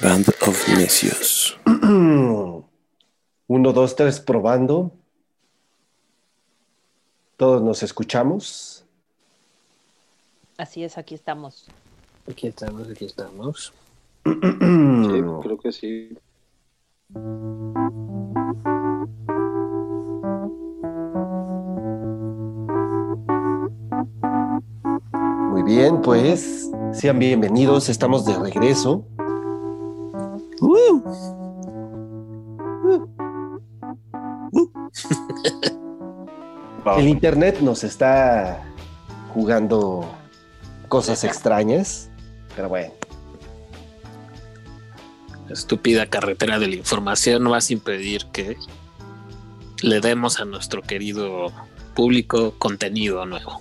Band of Necios. Uno, dos, tres, probando. Todos nos escuchamos. Así es, aquí estamos. Aquí estamos, aquí estamos. Sí, creo que sí. Bien, pues sean bienvenidos, estamos de regreso. El internet nos está jugando cosas extrañas, pero bueno. La estúpida carretera de la información no vas a impedir que le demos a nuestro querido público contenido nuevo.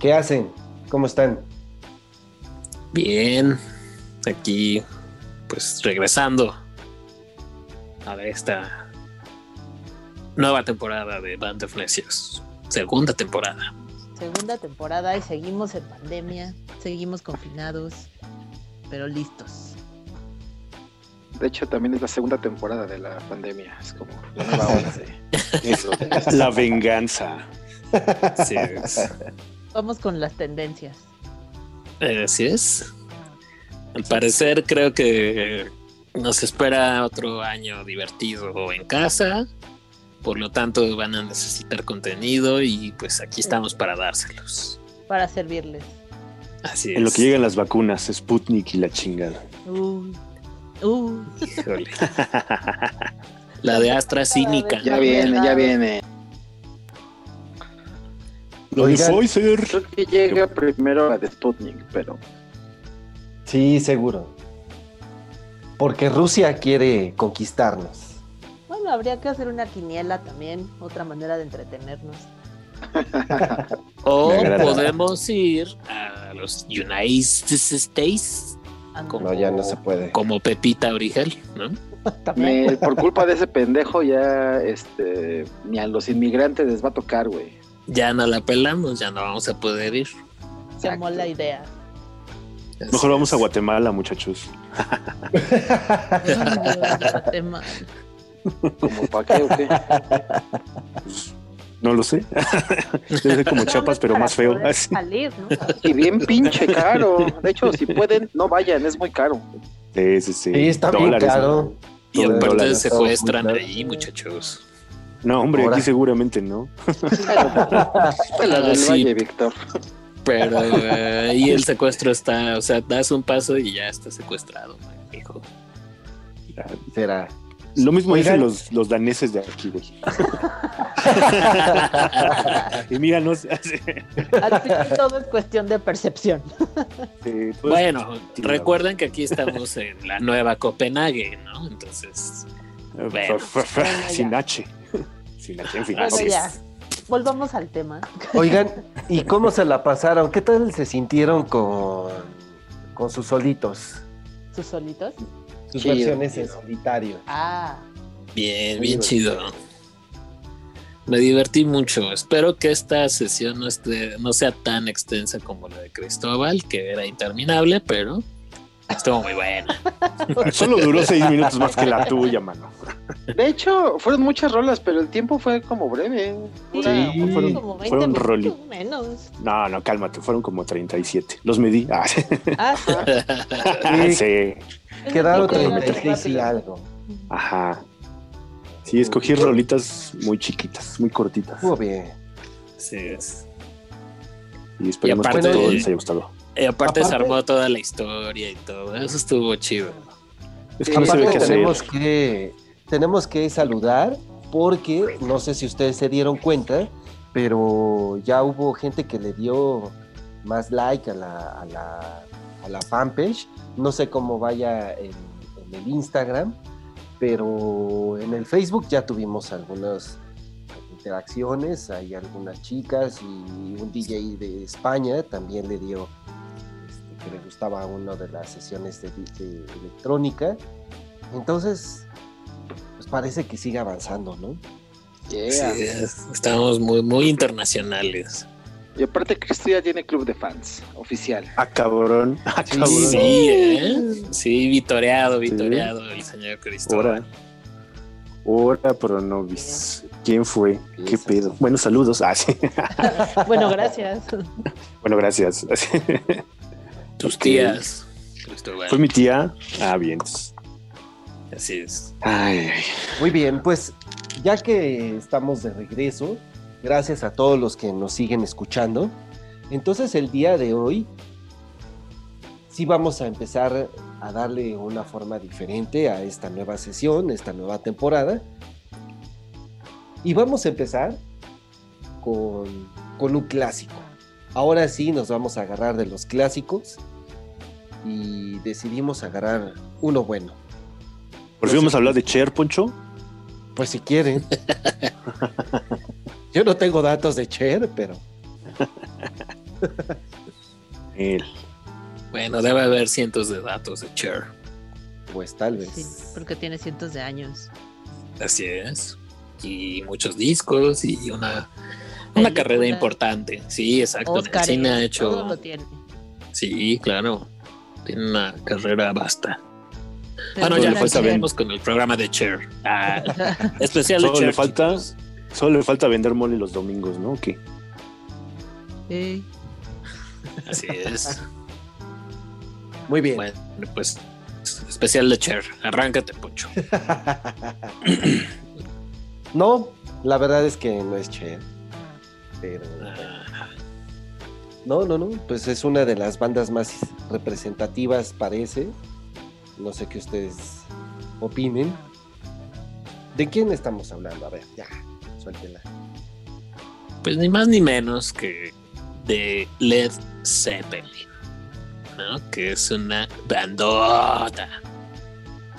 ¿Qué hacen? ¿Cómo están? Bien, aquí pues regresando a ver esta nueva temporada de Band of Necios. Segunda temporada. Segunda temporada y seguimos en pandemia, seguimos confinados, pero listos. De hecho, también es la segunda temporada de la pandemia. Es como la nueva ola de- Eso. La venganza. Sí, es- Vamos con las tendencias. eh, así es. Al parecer creo que nos espera otro año divertido en casa. Por lo tanto, van a necesitar contenido y pues aquí estamos para dárselos. Para servirles. Así es. En lo que llegan las vacunas, Sputnik y la chingada. Uy. Uy. Híjole. La de AstraZeneca. Ya viene, ya viene. Lo de Oigan. Pfizer. Creo que llega primero la de Sputnik, pero Sí, seguro. Porque Rusia quiere conquistarnos. Bueno, habría que hacer una quiniela también, otra manera de entretenernos. O podemos ir a los United States. Como- No, ya no se puede. como Pepita Origel, ¿no? Me- por culpa de ese pendejo ya este ni a los inmigrantes les va a tocar, güey. Ya no la pelamos, ya no vamos a poder ir. Se amó la idea. Mejor vamos a Guatemala, muchachos. ¿Como para qué o qué? No lo sé. Ser como Chiapas, pero más feo. Así. Salir, ¿no? Y bien pinche caro. De hecho, si pueden, no vayan, es muy caro. Sí, sí, sí. Sí, está bien Dólares, caro. Y Todo aparte se secuestran ahí, muchachos. No, hombre, Ahora. aquí seguramente no. La del sí. Valle, Víctor. Pero eh, ahí el secuestro está, o sea, das un paso y ya está secuestrado, hijo. Será. Lo mismo Oigan. dicen los, los daneses de aquí, güey. y míranos. así. Al final todo es cuestión de percepción. Sí, pues, Bueno, recuerden que aquí estamos en la nueva Copenhague, ¿no? Entonces, eh, bueno. sin H. Sin. Bueno, ya. Volvamos al tema. Oigan, ¿y cómo se la pasaron? ¿Qué tal se sintieron con, con sus solitos? ¿Sus solitos? Sus Chido, versiones en solitario. Ah, bien, Muy bien chido. Me divertí mucho. Espero que esta sesión no, esté, no sea tan extensa como la de Cristóbal, que era interminable, pero estuvo muy buena. Solo duró seis minutos más que la tuya, mano. De hecho, fueron muchas rolas, pero el tiempo fue como breve. Una- Sí. fueron- como 20 fueron minutos roli. menos. No, no, cálmate, fueron como 37. Los medí. Ah, sí. Ah, Sí. sí. Quedaron Sí, 36 y rápido. algo. Ajá. Sí, escogí rolitas muy chiquitas, muy cortitas. Estuvo bien. Es. Y esperemos Y que a aparte- todos les haya gustado. Y aparte, se Aparte- armó toda la historia y todo. Eso estuvo chido. Es que Aparte hacer. tenemos que, tenemos que saludar porque no sé si ustedes se dieron cuenta, pero ya hubo gente que le dio más like a la, a la, a la fanpage. No sé cómo vaya en, en el Instagram, pero en el Facebook ya tuvimos algunas interacciones. Hay algunas chicas y un DJ de España también le dio que le gustaba una de las sesiones de, de electrónica. Entonces, pues parece que sigue avanzando, ¿no? Yeah. Sí, es- estamos muy, muy internacionales. Y aparte Cristo ya tiene club de fans oficial. Ah, cabrón. Ah, Sí, cabrón. Sí, ¿eh? Sí, vitoreado, vitoreado el señor Cristóbal. Hora. Hora Pronovis. ¿Quién fue? Sí, ¿Qué sí, pedo? sí. Bueno, saludos. Ah, sí. Bueno, gracias. Bueno, gracias. Tus tías, Cristóbal. Fue mi tía. Ah, bien. Así es. Ay, ay. Muy bien, pues ya que estamos de regreso, gracias a todos los que nos siguen escuchando. Entonces el día de hoy sí vamos a empezar a darle una forma diferente a esta nueva sesión, esta nueva temporada. Y vamos a empezar con, con un clásico. Ahora sí nos vamos a agarrar de los clásicos y decidimos agarrar uno bueno. Por fin vamos a hablar de Cher, Poncho. Pues si quieren. Yo no tengo datos de Cher, pero Él. Bueno, debe haber cientos de datos de Cher. pues tal vez. Sí, porque tiene cientos de años. Así es. Y muchos discos y una, una carrera importante. Sí, exacto. En el cine ha todo hecho. lo tiene. Sí, claro. Tiene una carrera vasta. Pero Bueno, ya le falta empezaremos con el programa de Cher. Ah, especial de Cher. le falta- chicos. Solo le falta vender mole los domingos, ¿no? ¿Qué? Sí. Así es. Muy bien. Bueno, pues especial de Cher. Arráncate, Poncho. no, la verdad es que no es Cher. Pero. Ah, No, no, no. Pues es una de las bandas más representativas, parece. No sé qué ustedes opinen. ¿De quién estamos hablando? A ver, ya, suéltela. pues ni más ni menos que de Led Zeppelin, ¿no? Que es una bandota.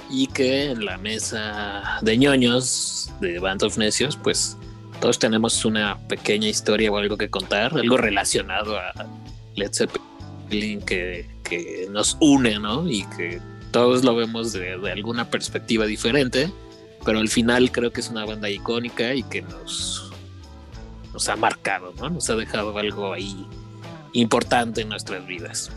Y que en la mesa de ñoños de Band of Necios, pues todos tenemos una pequeña historia o algo que contar, algo relacionado a Led Zeppelin que, nos une, ¿no? Y que todos lo vemos de, de alguna perspectiva diferente, pero al final creo que es una banda icónica y que nos, nos ha marcado, ¿no? Nos ha dejado algo ahí importante en nuestras vidas.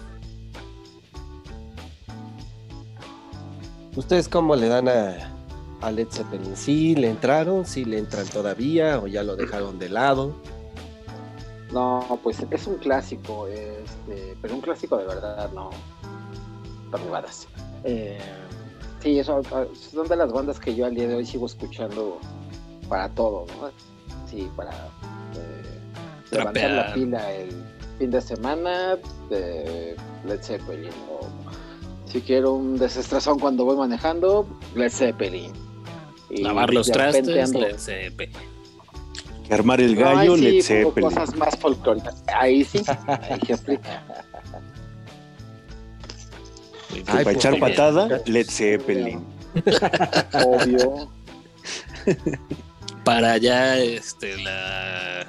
¿Ustedes cómo le dan a, a Led Zeppelin? ¿Sí le entraron? ¿Sí le entran todavía? ¿O ya lo dejaron de lado? No, pues es un clásico, este, pero un clásico de verdad, no tarugadas. Eh, sí, eso, ah, son de las bandas que yo al día de hoy sigo escuchando para todo, ¿no? Sí, para eh, levantar Trapear. la pila el fin de semana de Led Zeppelin. O si quiero un desestresón cuando voy manejando, Led Zeppelin. Y Lavar los trastes, Led Zeppelin. Armar el gallo, ahí sí, Led pongo Zeppelin. cosas más folclóricas. Ahí sí, ahí se aplica. Ay, para pues, echar bien. patada, Led Zeppelin. Obvio. Para ya este, la,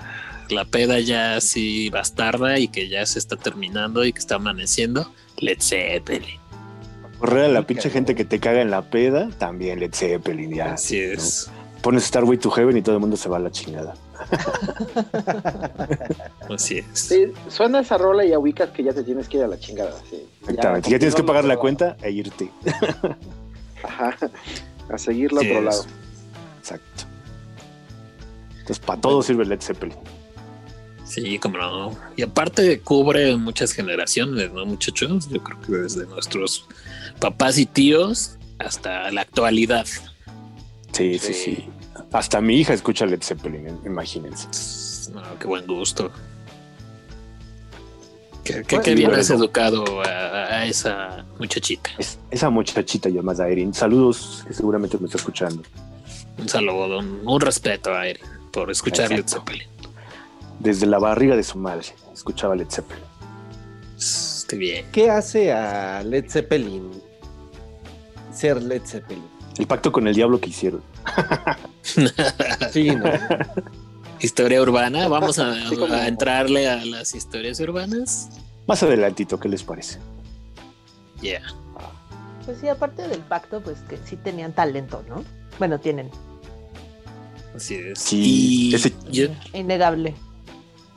la peda ya así bastarda y que ya se está terminando y que está amaneciendo, Led Zeppelin. Correr a la pinche gente que te caga en la peda, también Led Zeppelin, ya. Así es. Pones Starway to Heaven y todo el mundo se va a la chingada. Así es. Sí, suena esa rola y ubicas que ya te tienes que ir a la chingada. Sí. Exactamente. Ya, tienes que pagar la cuenta e irte. Ajá. A seguirlo a Sí otro es. lado. Exacto. Entonces, para todo sirve Led Zeppelin. Sí, como no. Y aparte cubre muchas generaciones, ¿no, muchachos? Yo creo que desde nuestros papás y tíos hasta la actualidad. Sí, sí, Sí. sí. Hasta mi hija escucha Led Zeppelin, imagínense. No, qué buen gusto. Qué, qué- Bueno, qué bien has educado a, a esa muchachita. Es- esa muchachita llamada Erin. Saludos, que seguramente me está escuchando. Un saludo, un, un respeto a Erin por escuchar Led. Zeppelin. Desde la barriga de su madre escuchaba Led Zeppelin. Qué bien. ¿Qué hace a Led Zeppelin ser Led Zeppelin? El pacto con el diablo que hicieron. Sí, ¿no? Historia urbana, vamos a, Sí, como- a entrarle a las historias urbanas. Más adelantito, ¿qué les parece? Yeah. Pues sí, aparte del pacto, pues que sí tenían talento, ¿no? Bueno, tienen. Así es. Sí, Y ese- Innegable.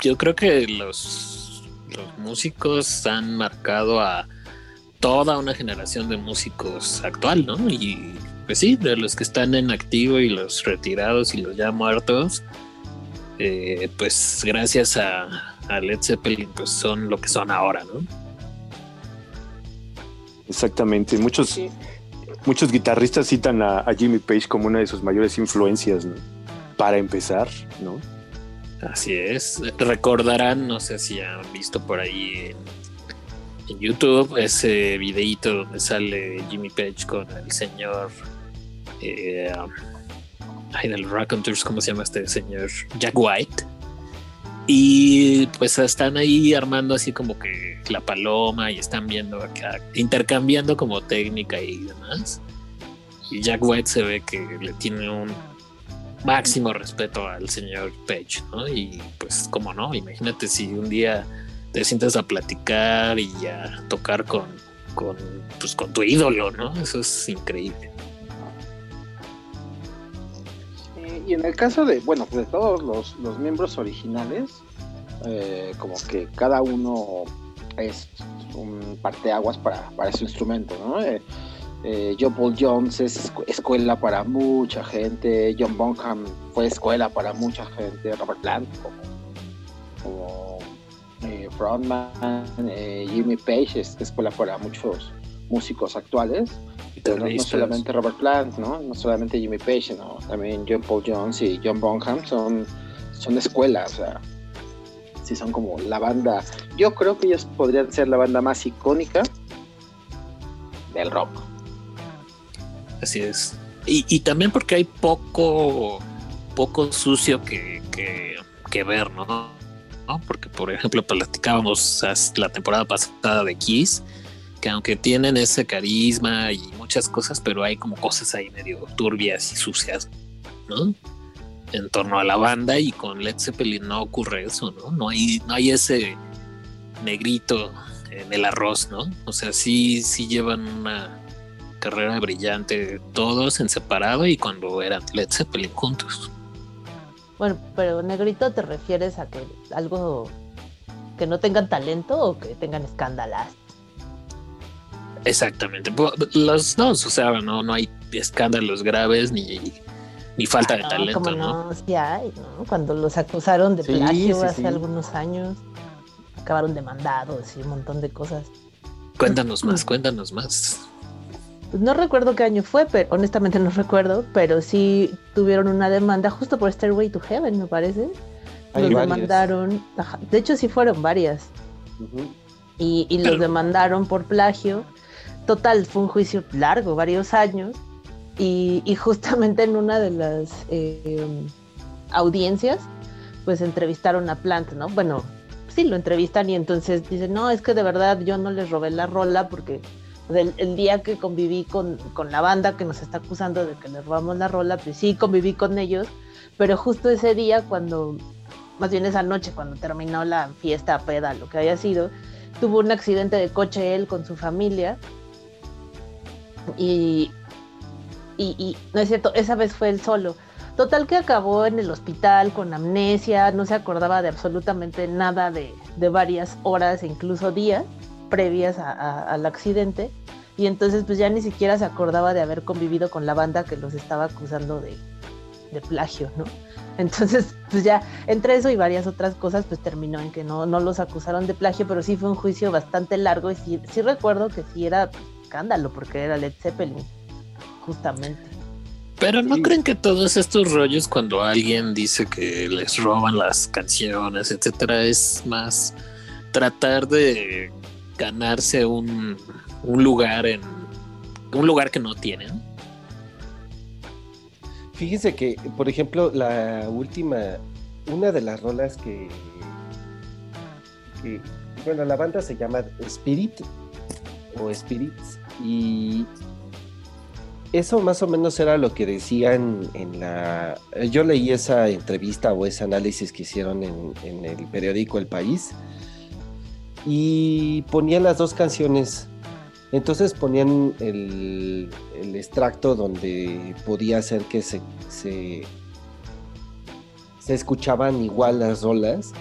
Yo creo que los, los músicos han marcado a toda una generación de músicos actual, ¿no? Y pues sí, de los que están en activo y los retirados y los ya muertos, eh, pues gracias a, a Led Zeppelin, pues son lo que son ahora, ¿no? Exactamente. Muchos, Sí. muchos guitarristas citan a, a Jimmy Page como una de sus mayores influencias, ¿no? Para empezar, ¿no? Así es. Recordarán, no sé si han visto por ahí en, YouTube ese videíto donde sale Jimmy Page con el señor. Eh, ay, del Raconteurs, ¿cómo se llama este señor? Jack White. Y pues están ahí armando así como que la paloma y están viendo acá, intercambiando como técnica y demás. Y Jack White se ve que le tiene un máximo respeto al señor Page, ¿no? Y pues, como no, imagínate si un día te sientas a platicar y a tocar con, con, pues, con tu ídolo, ¿no? Eso es increíble. Eh, y en el caso de, bueno, de todos los, los miembros originales, eh, como que cada uno es un parteaguas para, para su instrumento, ¿no? Eh, eh, John Paul Jones es escu- escuela para mucha gente, John Bonham fue escuela para mucha gente, Robert Plant como, como eh, frontman, eh, Jimmy Page es escuela para muchos músicos actuales. Pero no, no solamente Robert Plant, ¿no? No solamente Jimmy Page, ¿no? También John Paul Jones y John Bonham son, son escuela, o sea, sí son como la banda. Yo creo que ellos podrían ser la banda más icónica del rock. Así es. Y, y también porque hay poco, poco sucio que, que, que ver, ¿no? ¿no? Porque, por ejemplo, platicábamos la temporada pasada de Kiss, que aunque tienen ese carisma y muchas cosas, pero hay como cosas ahí medio turbias y sucias, ¿no? En torno a la banda y con Led Zeppelin no ocurre eso, ¿no? No hay, no hay ese negrito en el arroz, ¿no? O sea, sí, sí llevan una carrera brillante todos en separado y cuando eran Led Zeppelin juntos. Bueno, pero negrito te refieres a que algo que no tengan talento o que tengan escándalas. Exactamente. Los dos, o sea, no, no hay escándalos graves ni, ni falta de Ah, talento, como ¿no? no, sí hay, ¿no? Cuando los acusaron de Sí, plagio sí, hace sí. algunos años, acabaron demandados y un montón de cosas. Cuéntanos más, cuéntanos más. Pues no recuerdo qué año fue, pero honestamente no recuerdo, pero sí tuvieron una demanda justo por Stairway to Heaven, me parece. Hay los varias. demandaron, de hecho sí fueron varias, y, y los demandaron por plagio. Total, fue un juicio largo, varios años, y, y justamente en una de las eh, audiencias, pues entrevistaron a Plant, ¿no? Bueno, sí, lo entrevistan y entonces dicen, no, es que de verdad yo no les robé la rola porque el día que conviví con, con la banda que nos está acusando de que les robamos la rola, pues sí, conviví con ellos, pero justo ese día cuando, más bien esa noche, cuando terminó la fiesta, peda, lo que haya sido, tuvo un accidente de coche él con su familia y, y, y no es cierto, esa vez fue él solo. Total que acabó en el hospital con amnesia, no se acordaba de absolutamente nada de, de varias horas e incluso días previas a- a- al accidente. Y entonces pues ya ni siquiera se acordaba de haber convivido con la banda que los estaba acusando de, de plagio, ¿no? Entonces pues ya entre eso y varias otras cosas pues terminó en que no, no los acusaron de plagio, pero sí fue un juicio bastante largo y sí, sí recuerdo que sí era pues, escándalo porque era Led Zeppelin, justamente. Pero ¿no Sí. creen que todos estos rollos cuando alguien dice que les roban las canciones, etcétera, es más tratar de ganarse un, un lugar en un lugar que no tienen? Fíjense que, por ejemplo, la última, una de las rolas que, que- bueno, la banda se llama Spirit o Spirits y eso más o menos era lo que decían en la, yo leí esa entrevista o ese análisis que hicieron en, en el periódico El País y ponían las dos canciones. Entonces ponían el, extracto donde podía ser que se, se, se escuchaban igual las rolas.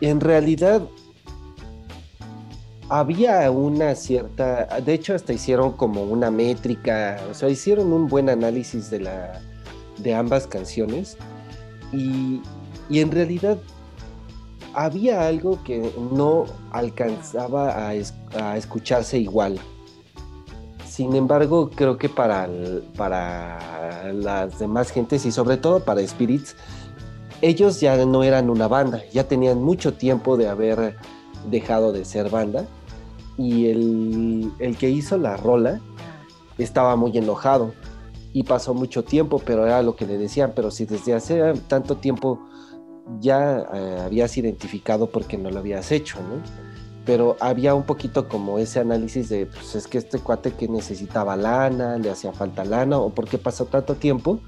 En realidad había una cierta, de hecho hasta hicieron como una métrica, o sea, hicieron un buen análisis de, la, de ambas canciones. Y, y en realidad había algo que no alcanzaba a, escucharse igual. Sin embargo, creo que para, para las demás gentes y sobre todo para Spirits, ellos ya no eran una banda, ya tenían mucho tiempo de haber dejado de ser banda y el, el que hizo la rola estaba muy enojado y pasó mucho tiempo, pero era lo que le decían, pero si desde hace tanto tiempo ya eh, habías identificado porque no lo habías hecho, ¿no? Pero había un poquito como ese análisis de, pues es que este cuate que necesitaba lana, le hacía falta lana, o por qué pasó tanto tiempo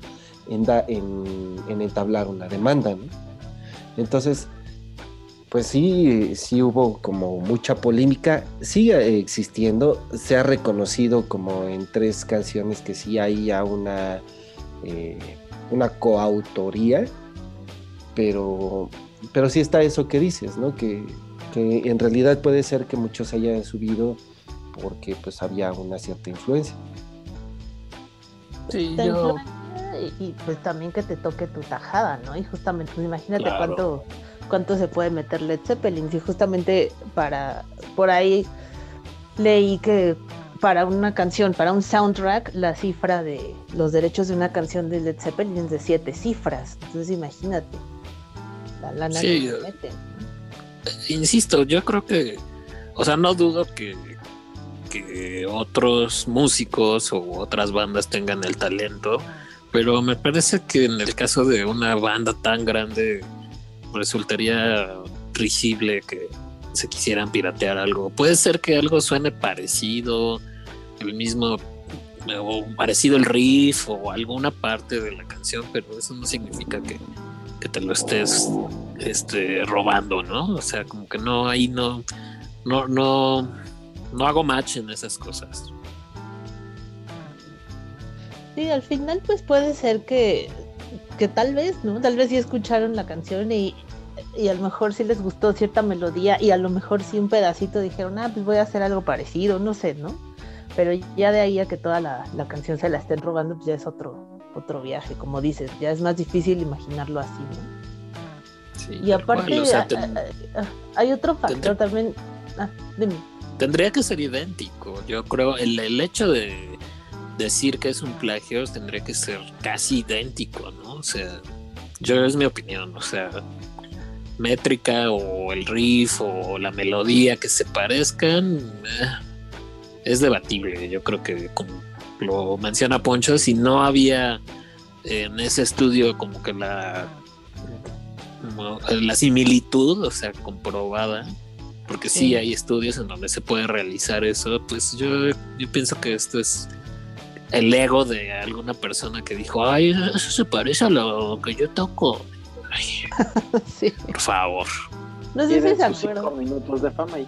en, en, en entablar una demanda. Entonces, pues sí, sí hubo como mucha polémica, sigue existiendo, se ha reconocido como en tres canciones que sí hay ya una, eh, una coautoría, pero, pero sí está eso que dices, ¿no? Que, que en realidad puede ser que muchos hayan subido porque pues había una cierta influencia. Sí, yo... Y, pues también que te toque tu tajada, ¿no? Y justamente, pues imagínate claro. cuánto cuánto se puede meter Led Zeppelin. Y justamente para por ahí leí que para una canción, para un soundtrack, la cifra de los derechos de una canción de Led Zeppelin es de siete cifras. Entonces imagínate la lana sí, que. Insisto, yo creo que, o sea, no dudo que, que otros músicos o otras bandas tengan el talento, pero me parece que en el caso de una banda tan grande resultaría risible que se quisieran piratear algo. Puede ser que algo suene parecido, el mismo o parecido el riff o alguna parte de la canción, pero eso no significa que, que te lo estés este, robando, ¿no? O sea, como que no, ahí no, no, no, no hago match en esas cosas. Sí, al final pues puede ser que que tal vez, ¿no? Tal vez sí escucharon la canción y, y a lo mejor sí les gustó cierta melodía y a lo mejor sí un pedacito dijeron, ah, pues voy a hacer algo parecido, no sé, ¿no? Pero ya de ahí a que toda la, la canción se la estén robando, pues ya es otro, otro viaje, como dices, ya es más difícil imaginarlo así, ¿no? Sí, y aparte, o sea, ten- hay otro factor tendré- también. Ah, dime. tendría que ser idéntico. Yo creo el, el hecho de decir que es un plagio tendría que ser casi idéntico, ¿no? O sea, yo es mi opinión, o sea, métrica o el riff o la melodía que se parezcan eh, es debatible. Yo creo que como lo menciona Poncho, si no había en ese estudio como que la como la similitud, o sea, comprobada, porque sí. Sí. hay estudios en donde se puede realizar eso, pues yo, yo pienso que esto es el ego de alguna persona que dijo, ay, eso se parece a lo que yo toco. Ay, sí. por favor. No sé si se acuerdan. minutos de fama y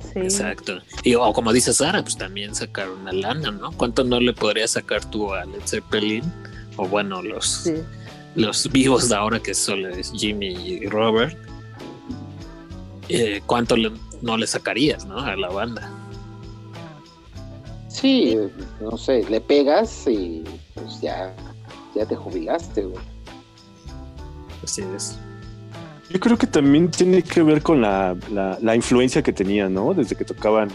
Sí. Exacto. Y o como dice Sara, pues también sacar una lana, ¿no? ¿Cuánto no le podrías sacar tú a Led Zeppelin? O bueno, los, Sí. los vivos de ahora que solo es Jimmy y Robert. Eh, ¿Cuánto le- no le sacarías, no? A la banda. sí, no sé, le pegas y pues ya, ya te jubilaste, güey. Así es. Yo creo que también tiene que ver con la, la- la influencia que tenían, ¿no? Desde que tocaban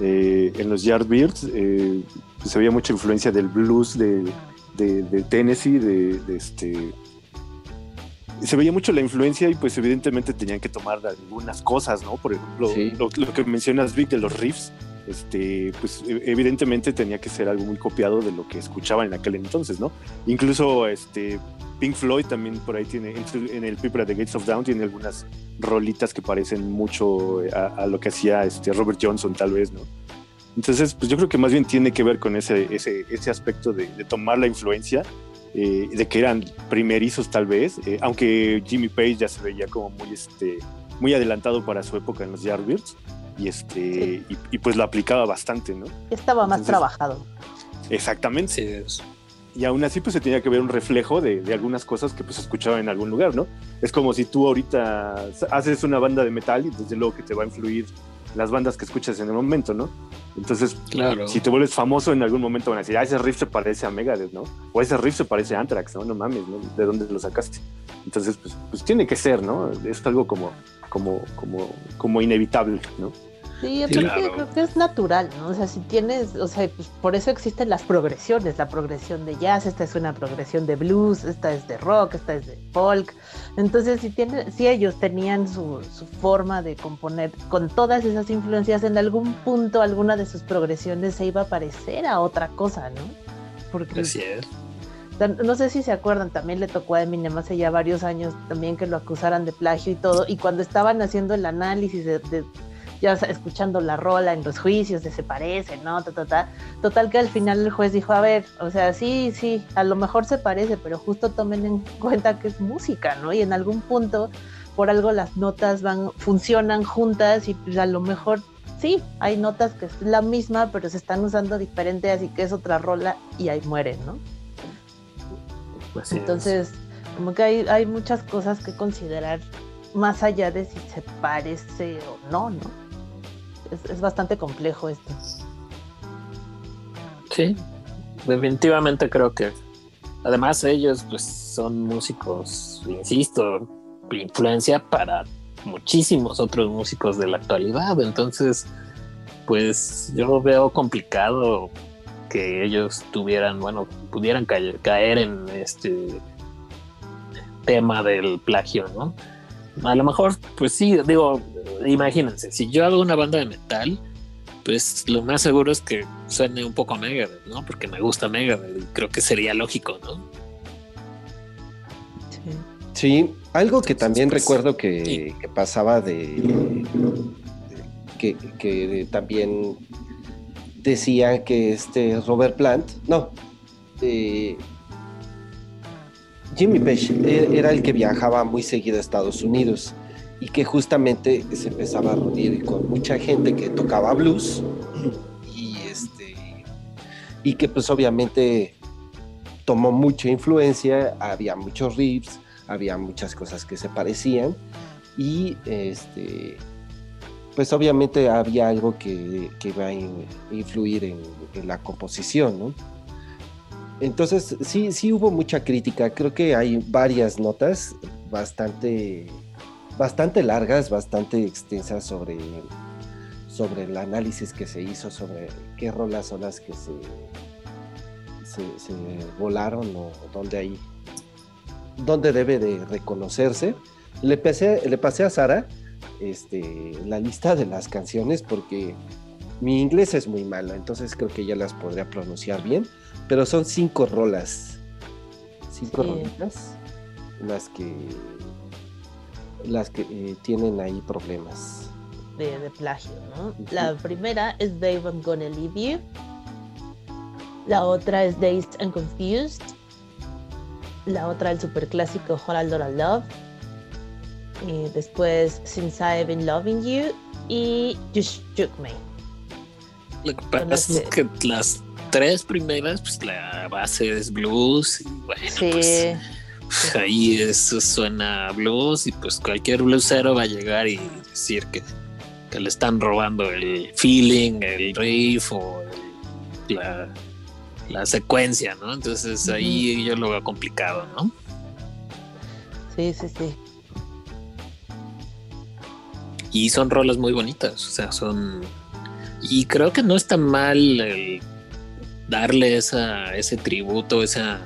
eh, en los Yardbirds, eh, pues había mucha influencia del blues de, de- de Tennessee, de, de este... Se veía mucho la influencia y pues evidentemente tenían que tomar algunas cosas, ¿no? Por ejemplo, Sí. lo, lo que mencionas, Vic, de los riffs, este, pues e- evidentemente tenía que ser algo muy copiado de lo que escuchaban en aquel entonces, ¿no? Incluso este, Pink Floyd también por ahí tiene, en, el People at the Gates of Dawn tiene algunas rolitas que parecen mucho a, a lo que hacía este Robert Johnson tal vez, ¿no? Entonces, pues yo creo que más bien tiene que ver con ese, ese, ese aspecto de, de tomar la influencia, eh, de que eran primerizos tal vez, eh, aunque Jimmy Page ya se veía como muy, este, muy adelantado para su época en los Yardbirds, y, este, y, y pues lo aplicaba bastante, ¿no? Estaba más Entonces- trabajado. Exactamente. Es. y aún así pues se tenía que ver un reflejo de, de algunas cosas que pues se escuchaban en algún lugar, ¿no? Es como si tú ahorita haces una banda de metal y desde luego que te va a influir las bandas que escuchas en el momento, ¿no? Entonces, Claro. si te vuelves famoso en algún momento van a decir, ah, ese riff se parece a Megadeth, ¿no? O ese riff se parece a Anthrax, ¿no? No mames, ¿no? ¿De dónde lo sacaste? Entonces, pues, pues tiene que ser, ¿no? Es algo como, como, como, como inevitable, ¿no? Sí, Sí, claro. creo que es natural, ¿no? O sea, si tienes, o sea, pues por eso existen las progresiones, la progresión de jazz, esta es una progresión de blues, esta es de rock, esta es de folk. Entonces, si tienen, si ellos tenían su, su forma de componer con todas esas influencias, en algún punto alguna de sus progresiones se iba a parecer a otra cosa, ¿no? Porque Así es. no sé si se acuerdan, también le tocó a Eminem hace ya varios años también que lo acusaran de plagio y todo, y cuando estaban haciendo el análisis de, de- ya escuchando la rola en los juicios de se parece, ¿no? Ta, ta, ta. Total que al final el juez dijo, a ver, o sea, sí, sí, a lo mejor se parece, pero justo tomen en cuenta que es música, ¿no? Y en algún punto, por algo las notas van, funcionan juntas y pues a lo mejor sí, hay notas que es la misma, pero se están usando diferente, así que es otra rola y ahí mueren, ¿no? Así es. Entonces, como que hay, hay muchas cosas que considerar más allá de si se parece o no, ¿no? Es, es bastante complejo esto. Sí, definitivamente creo que además ellos pues son músicos, insisto, influencia para muchísimos otros músicos de la actualidad, entonces pues yo veo complicado que ellos tuvieran, bueno, pudieran caer, caer en este tema del plagio, ¿no? A lo mejor, pues sí, digo, imagínense, si yo hago una banda de metal, pues lo más seguro es que suene un poco a Megadeth, ¿no? Porque me gusta Megadeth y creo que sería lógico, ¿no? Sí, algo que también Pues, recuerdo que, sí. que pasaba de, de- que, que también decía que este Robert Plant, no, eh, Jimmy Page e- era el que viajaba muy seguido a Estados Unidos y que justamente se empezaba a reunir con mucha gente que tocaba blues y este y que pues obviamente tomó mucha influencia, había muchos riffs, había muchas cosas que se parecían y este pues obviamente había algo que, que iba a in- influir en, en la composición, ¿no? Entonces sí, sí hubo mucha crítica, creo que hay varias notas bastante, bastante largas, bastante extensas sobre, sobre el análisis que se hizo, sobre qué rolas son las que se, se, se volaron o dónde hay dónde debe de reconocerse. Le pasé, le pasé a Sara este, la lista de las canciones porque mi inglés es muy malo, entonces creo que ya las podría pronunciar bien, pero son cinco rolas. Cinco Sí. rolitas las que las que eh, tienen ahí problemas. De, de plagio, ¿no? La primera es Babe, I'm Gonna Leave You. La otra es Dazed and Confused. La otra, el superclásico Hold of Love. Y después Since I've Been Loving You. Y You Shook Me. Lo que pasa es que las tres primeras, pues la base es blues y bueno, Sí, pues ahí eso suena a blues y pues cualquier bluesero va a llegar y decir que, que le están robando el feeling, el riff o el- la, la secuencia, ¿no? Entonces ahí yo lo veo complicado, ¿no? sí, sí, sí. Y son rolas muy bonitas, o sea, son... Y creo que no está mal el darle esa, ese tributo, esa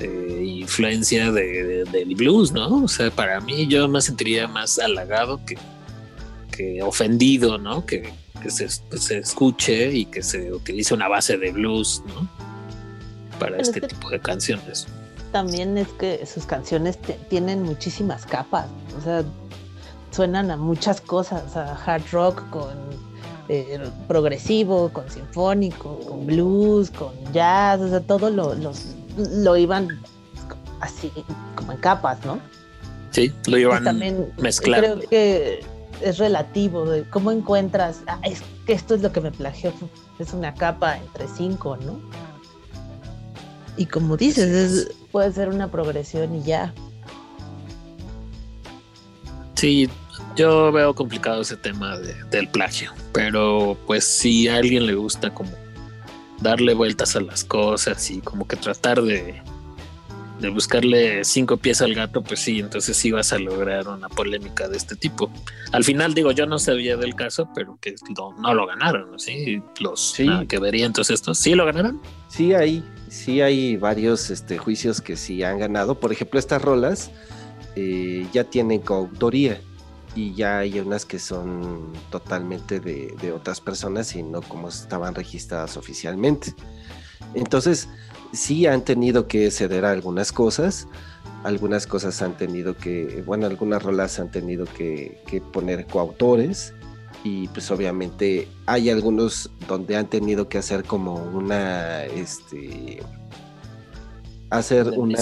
eh, influencia de, de- del blues, ¿no? O sea, para mí yo me sentiría más halagado que, que ofendido, ¿no? Que, que se, se escuche y que se utilice una base de blues, ¿no? Para Pero es este que- tipo de canciones. También es que sus canciones tienen muchísimas capas. O sea, suenan a muchas cosas, a hard rock con eh, progresivo, con sinfónico, con blues, con jazz, o sea, todo lo, los, lo iban así como en capas, ¿no? Sí, lo iban también mezclando. creo que es relativo de cómo encuentras, ah, es que esto es lo que me plagió, es una capa entre cinco, ¿no? Y como dices, es- puede ser una progresión y ya. Sí, yo veo complicado ese tema de- del plagio, pero pues si a alguien le gusta como darle vueltas a las cosas y como que tratar de, de buscarle cinco pies al gato, pues sí, entonces sí vas a lograr una polémica de este tipo. Al final digo, yo no sabía del caso, pero que no lo ganaron, ¿sí? Los Sí. nada que verían entonces estos, ¿sí lo ganaron? Sí hay, sí hay varios este, juicios que sí han ganado. Por ejemplo, estas rolas eh, ya tienen coautoría y ya hay unas que son totalmente de, de otras personas y no como estaban registradas oficialmente. Entonces, sí han tenido que ceder a algunas cosas. Algunas cosas han tenido que, bueno, algunas rolas han tenido que, que poner coautores y pues obviamente hay algunos donde han tenido que hacer como una este hacer una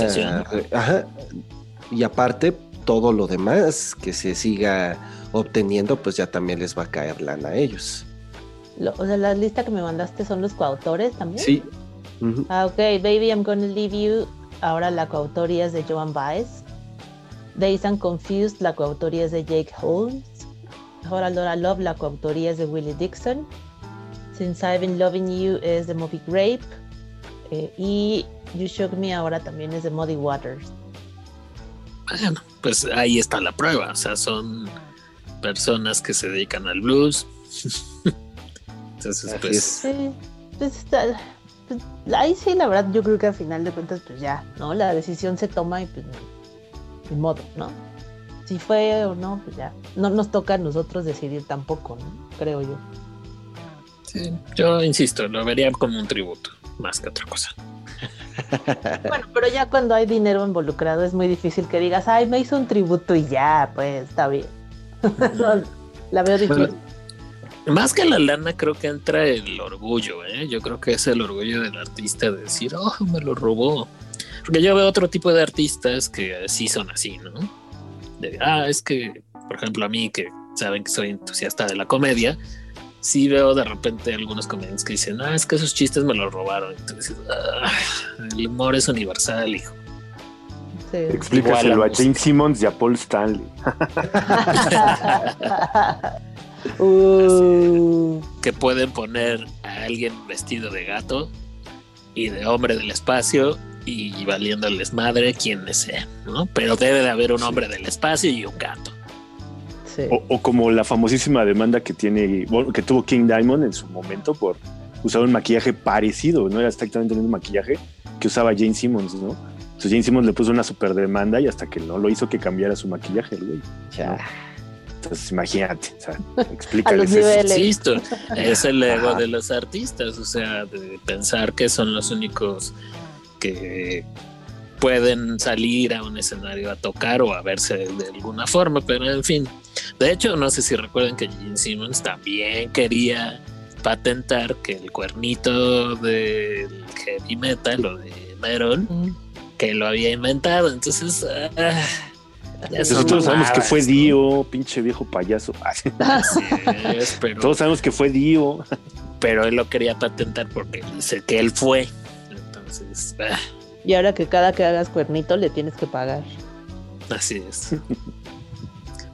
ajá, y aparte todo lo demás que se siga obteniendo pues ya también les va a caer lana a ellos Lo- o sea, la lista que me mandaste son los coautores también. sí. Ah, ok, Baby I'm Gonna Leave You. Ahora la coautoría es de Joan Baez. Days and Confused, la coautoría es de Jake Holmes. Ahora Laura Love, la coautoría es de Willie Dixon. Since I've Been Loving You es de Moby Grape. Eh, y You Shook Me ahora también es de Muddy Waters. Bueno, pues ahí está la prueba. O sea, son personas que se dedican al blues. Entonces, Así pues, es. Sí, pues está- pues, ahí sí, la verdad, yo creo que al final de cuentas, pues ya, ¿no? La decisión se toma y pues ni modo, ¿no? Si fue o no, pues ya. No nos toca a nosotros decidir tampoco, ¿no? Creo yo. sí, yo insisto, lo vería como un tributo, más que otra cosa. Bueno, pero ya cuando hay dinero involucrado es muy difícil que digas, ay, me hizo un tributo y ya, pues está bien. No, la veo difícil. Bueno, Más que la lana, creo que entra el orgullo, ¿eh? Yo creo que es el orgullo del artista de decir, oh, me lo robó. Porque yo veo otro tipo de artistas que sí son así, ¿no? De, ah, es que, por ejemplo, a mí que saben que soy entusiasta de la comedia, sí veo de repente algunos comediantes que dicen, ah, es que esos chistes me los robaron. Entonces, ah, el humor es universal, hijo. Sí. Explícaselo la a Jane Simmons y a Paul Stanley. Uh, que pueden poner a alguien vestido de gato y de hombre del espacio y valiéndoles madre quienes sean, ¿no? Pero debe de haber un hombre del espacio y un gato. Sí. O, o como la famosísima demanda que tiene, bueno, que tuvo King Diamond en su momento por usar un maquillaje parecido, no era exactamente el mismo maquillaje que usaba Jane Simmons, ¿no? Entonces Jane Simmons le puso una super demanda y hasta que no lo hizo que cambiara su maquillaje, güey. Ya. Entonces imagínate, o sea, A explícales eso. Insisto, es el ego Ajá. de los artistas, o sea, de pensar que son los únicos que pueden salir a un escenario a tocar o a verse de alguna forma, pero en fin. De hecho, no sé si recuerdan que Gene Simmons también quería patentar que el cuernito del heavy metal o de Mm. que lo había inventado. Entonces, ah, Nosotros sabemos que fue ¿no? Dio, pinche viejo payaso. Así es, pero, Todos sabemos que fue Dio. pero él lo quería patentar porque dice que él fue. Entonces, ah, Y ahora que cada que hagas cuernito le tienes que pagar. así es.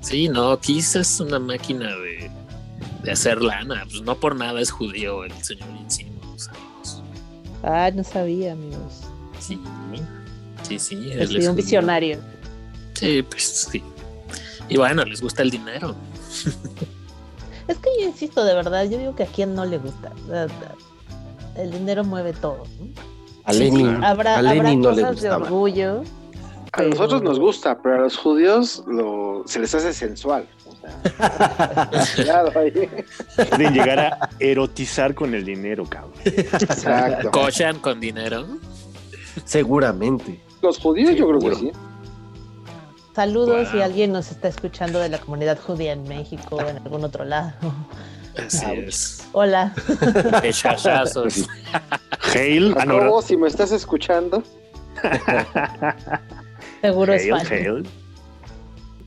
Sí, no, Kiss es una máquina de, de hacer lana. Pues no por nada es judío el señor Simmons, amigos. Ah, no sabía, amigos. Sí, sí, sí. él es un judío. visionario. Sí, pues sí. Y bueno, les gusta el dinero. Es que yo insisto, de verdad, yo digo que a quien no le gusta. El dinero mueve todo. ¿no? A Lenin. Habrá, a habrá no le cosas de gustaba. orgullo. A nosotros nos gusta, pero a los judíos lo, se les hace sensual. O sea, claro, ahí. Pueden llegar a erotizar con el dinero, cabrón. Exacto. Cochan con dinero. Seguramente. Los judíos yo creo que sí. Saludos si Wow. alguien nos está escuchando de la comunidad judía en México o en algún otro lado. Así es. Hola. De chachazos. Hail, ah, no, Jacobo, si me estás escuchando, Seguro es Hail, fan. hail.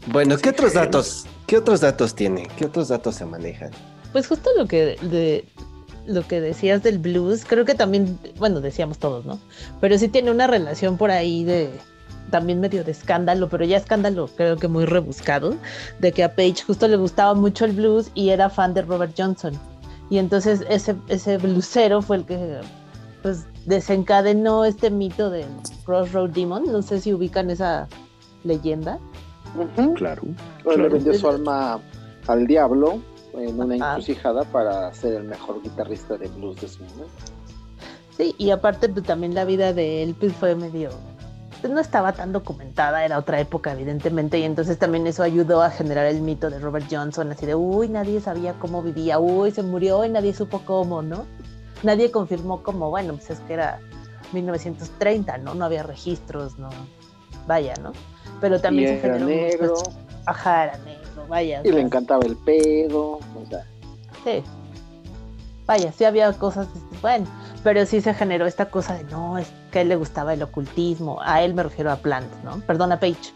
Bueno, ¿qué Sí, otros Jael. datos? ¿Qué otros datos tiene? ¿Qué otros datos se manejan? Pues justo lo que de lo que decías del blues, creo que también, bueno, decíamos todos, ¿no? Pero sí tiene una relación por ahí de también medio de escándalo, pero ya escándalo creo que muy rebuscado, de que a Page justo le gustaba mucho el blues y era fan de Robert Johnson. Y entonces ese, ese blusero fue el que pues desencadenó este mito del Crossroad Demon. No sé si ubican esa leyenda. Claro. Le vendió su alma al diablo en una encrucijada para ser el mejor guitarrista de blues de su momento. Sí, y aparte pues, también la vida de él pues, fue medio pues, no estaba tan documentada, era otra época evidentemente, y entonces también eso ayudó a generar el mito de Robert Johnson, así de, uy, nadie sabía cómo vivía, uy, se murió y nadie supo cómo, ¿no? Nadie confirmó cómo, bueno, pues es que era 1930, ¿no? No había registros, ¿no? Vaya, ¿no? Pero también se era negro. Ajá, era negro, vaya. Y le encantaba el pedo, o sea. Sí. Vaya, sí había cosas, bueno, pero sí se generó esta cosa de no, es que a él le gustaba el ocultismo, a él me refiero a Plant, ¿no? Perdón, a Page.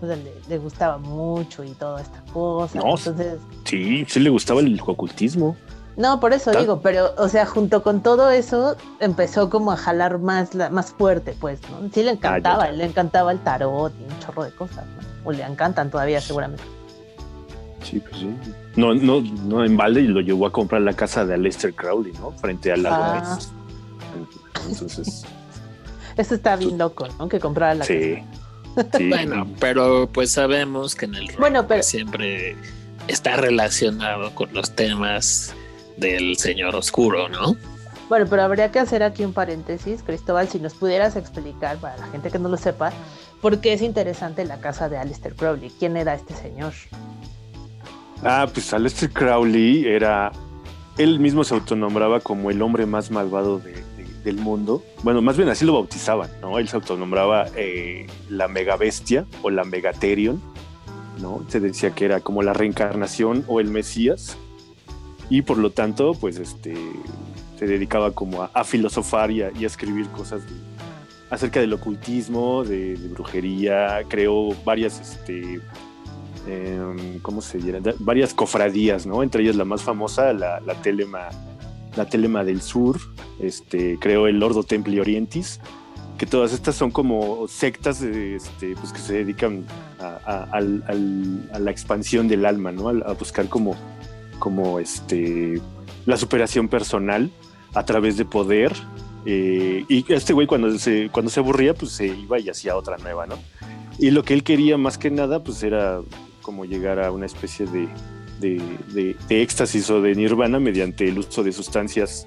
Pues le, gustaba mucho y toda esta cosa. No, entonces, sí, sí le gustaba el ocultismo. No, por eso digo, pero, o sea, junto con todo eso, empezó como a jalar más, más fuerte, pues, ¿no? Sí le encantaba, ah, le encantaba el tarot y un chorro de cosas, ¿no? O le encantan todavía, seguramente. Sí, pues sí. No, no, no en balde lo llevó a comprar la casa de Aleister Crowley, ¿no? Frente al lago. Ah. Entonces. Eso está bien loco, ¿no? Que comprara la sí. casa. Sí. bueno, pero pues sabemos que en el rock bueno, pero... siempre está relacionado con los temas del Señor Oscuro, ¿no? Bueno, pero habría que hacer aquí un paréntesis, Cristóbal, si nos pudieras explicar para la gente que no lo sepa, por qué es interesante la casa de Aleister Crowley. ¿Quién era este señor? Ah, pues Aleister Crowley era. Él mismo se autonombraba como el hombre más malvado del mundo. Bueno, más bien así lo bautizaban, ¿no? Él se autonombraba eh, la mega bestia o la megaterion, ¿no? Se decía que era como la reencarnación o el Mesías. Y por lo tanto, pues este se dedicaba como a, filosofar y a, escribir cosas acerca del ocultismo, de, de, brujería, creó varias este, Em, ¿cómo se llama? Varias cofradías, ¿no? Entre ellas la más famosa, la, telema, la telema del sur, este, creó el Ordo Templi Orientis, que todas estas son como sectas este, pues que se dedican a, la expansión del alma, ¿no? A, buscar como, como este, la superación personal a través de poder. Eh, y este güey cuando se, cuando se aburría, pues se iba y hacía otra nueva, ¿no? Y lo que él quería más que nada, pues era como llegar a una especie de, de, éxtasis o de nirvana mediante el uso de sustancias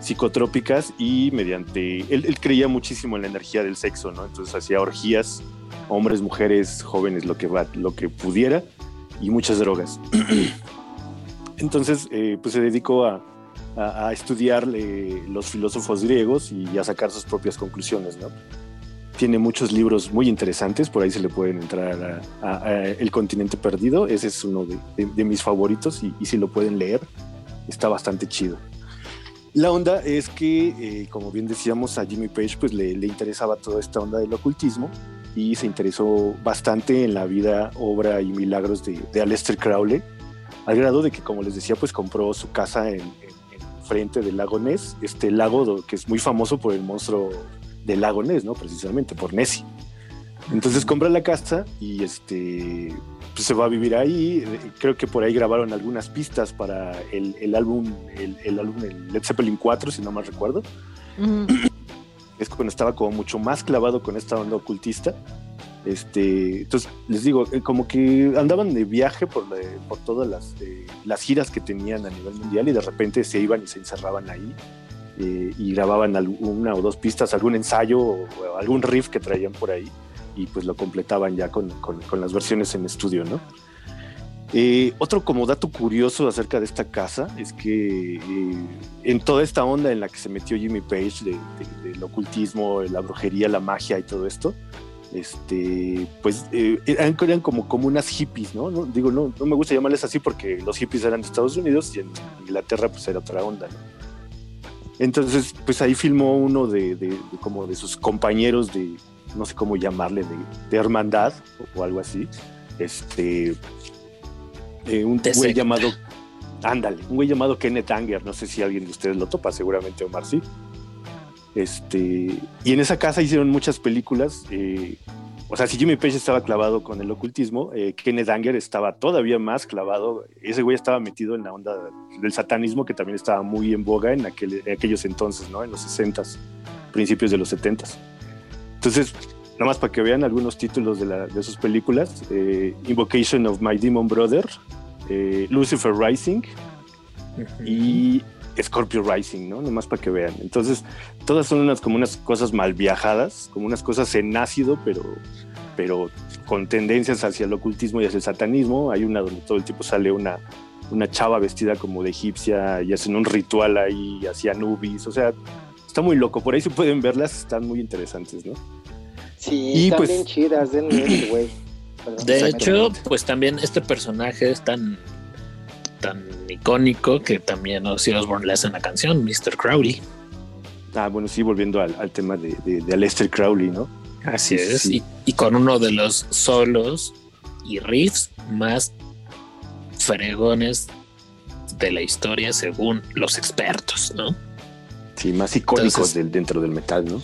psicotrópicas y mediante... Él, creía muchísimo en la energía del sexo, ¿no? Entonces hacía orgías, hombres, mujeres, jóvenes, lo que, lo que pudiera y muchas drogas. Entonces, eh, pues se dedicó a, a, estudiar eh, los filósofos griegos y a sacar sus propias conclusiones, ¿no? tiene muchos libros muy interesantes, por ahí se le pueden entrar a, El continente perdido, ese es uno de, mis favoritos y, si lo pueden leer, está bastante chido. La onda es que, eh, como bien decíamos, a Jimmy Page pues le, interesaba toda esta onda del ocultismo y se interesó bastante en la vida, obra y milagros de, de Aleister Crowley, al grado de que, como les decía, pues compró su casa en, frente del lago Ness, este lago que es muy famoso por el monstruo del lago Ness, ¿no? Precisamente por Nessie. Entonces compra la casa y este pues se va a vivir ahí. Creo que por ahí grabaron algunas pistas para el, álbum, el, álbum Led Zeppelin 4, si no mal recuerdo. Es cuando estaba como mucho más clavado con esta onda ocultista. Este, entonces les digo, eh, como que andaban de viaje por, por todas las, eh, las giras que tenían a nivel mundial y de repente se iban y se encerraban ahí eh, y grababan una o dos pistas, algún ensayo o, algún riff que traían por ahí y pues lo completaban ya con, con, las versiones en estudio, ¿no? Eh, otro como dato curioso acerca de esta casa es que eh, en toda esta onda en la que se metió Jimmy Page de, del ocultismo, la brujería, la magia y todo esto, este, pues eran, eran, como, unas hippies, ¿no? ¿no? Digo, no, no me gusta llamarles así porque los hippies eran de Estados Unidos y en Inglaterra pues era otra onda, ¿no? Entonces, pues ahí filmó uno de, como de sus compañeros de, no sé cómo llamarle, de, hermandad o, algo así. Este, eh, un güey llamado, Ándale, un güey llamado Kenneth Anger, no sé si alguien de ustedes lo topa, seguramente Omar sí. Este, y en esa casa hicieron muchas películas. eh, o sea, si Jimmy Page estaba clavado con el ocultismo, eh, Kenneth Anger estaba todavía más clavado. Ese güey estaba metido en la onda del satanismo, que también estaba muy en boga en, aquel- en aquellos entonces, ¿no? En los 60s, principios de los 70s. Entonces, nada más para que vean algunos títulos de, la- de sus películas: eh, Invocation of My Demon Brother, eh, Lucifer Rising y Scorpio Rising, ¿no? Nomás para que vean. Entonces, todas son unas como unas cosas mal viajadas, como unas cosas en ácido, pero, pero con tendencias hacia el ocultismo y hacia el satanismo. Hay una donde todo el tiempo sale una, una chava vestida como de egipcia y hacen un ritual ahí hacia Anubis. O sea, está muy loco. Por ahí si pueden verlas, están muy interesantes, ¿no? Sí, Y están pues- bien chidas, denle ese güey. De hecho, pues también este personaje es tan, tan icónico que también Ozzy Osbourne le hace una canción, Mr. Crowley. Ah, bueno, sí, volviendo al, al tema de, de, de Aleister Crowley, ¿no? Así Sí, es. sí. Y, y con uno de los solos y riffs más fregones de la historia según los expertos, ¿no? Sí, más icónicos Entonces- del, dentro del metal, ¿no?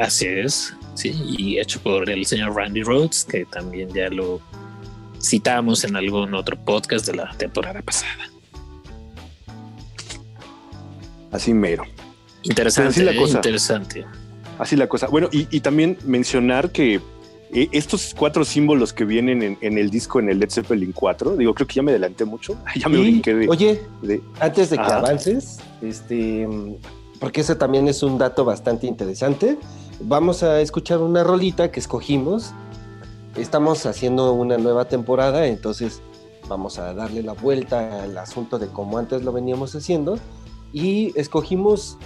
Así es, sí, y hecho por el señor Randy Rhodes, que también ya lo citamos en algún otro podcast de la temporada pasada. Así mero. Interesante, así la eh, cosa. interesante. Así la cosa. Bueno, y, y también mencionar que eh, estos cuatro símbolos que vienen en, en el disco, en el Led Zeppelin 4, digo, creo que ya me adelanté mucho. Ya me brinqué de, Oye, de- antes de que Ajá. avances, este, porque ese también es un dato bastante interesante, vamos a escuchar una rolita que escogimos. Estamos haciendo una nueva temporada, entonces vamos a darle la vuelta al asunto de cómo antes lo veníamos haciendo y escogimos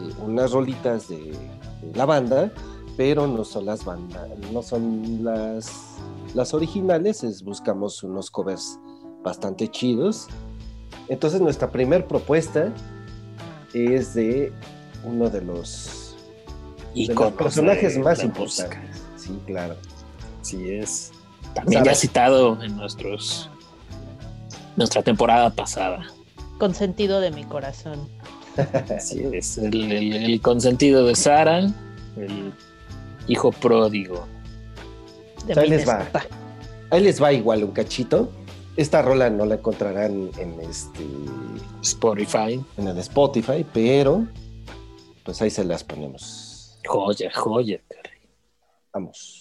eh, unas rolitas de, de la banda, pero no son las bandas, no son las, las originales, es, buscamos unos covers bastante chidos. Entonces nuestra primera propuesta es de uno de los, de los Íconos personajes de más importantes. Sí, claro. Así es. También ya citado en nuestros nuestra temporada pasada. Consentido de mi corazón. Así es. El, el- el consentido de Sara, el hijo pródigo. De Ahí les va. Ahí les va igual un cachito. Esta rola no la encontrarán en este Spotify. en el Spotify, pero pues ahí se las ponemos. Joya, joya. caray. Vamos.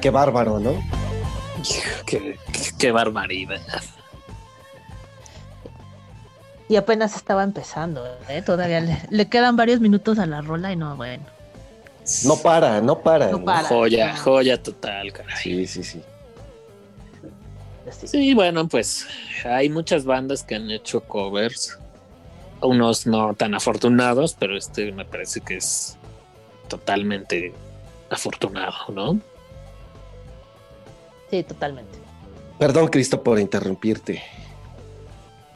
Qué bárbaro, ¿no? Qué, qué- qué barbaridad. Y apenas estaba empezando, ¿eh? Todavía le, le quedan varios minutos a la rola y no, bueno. No para, no para. No ¿no? para. Joya, joya total, caray. Sí, sí, sí. Sí, bueno, pues hay muchas bandas que han hecho covers. Unos no tan afortunados, pero este me parece que es totalmente afortunado, ¿no? Sí, totalmente. Perdón, Cristo, por interrumpirte.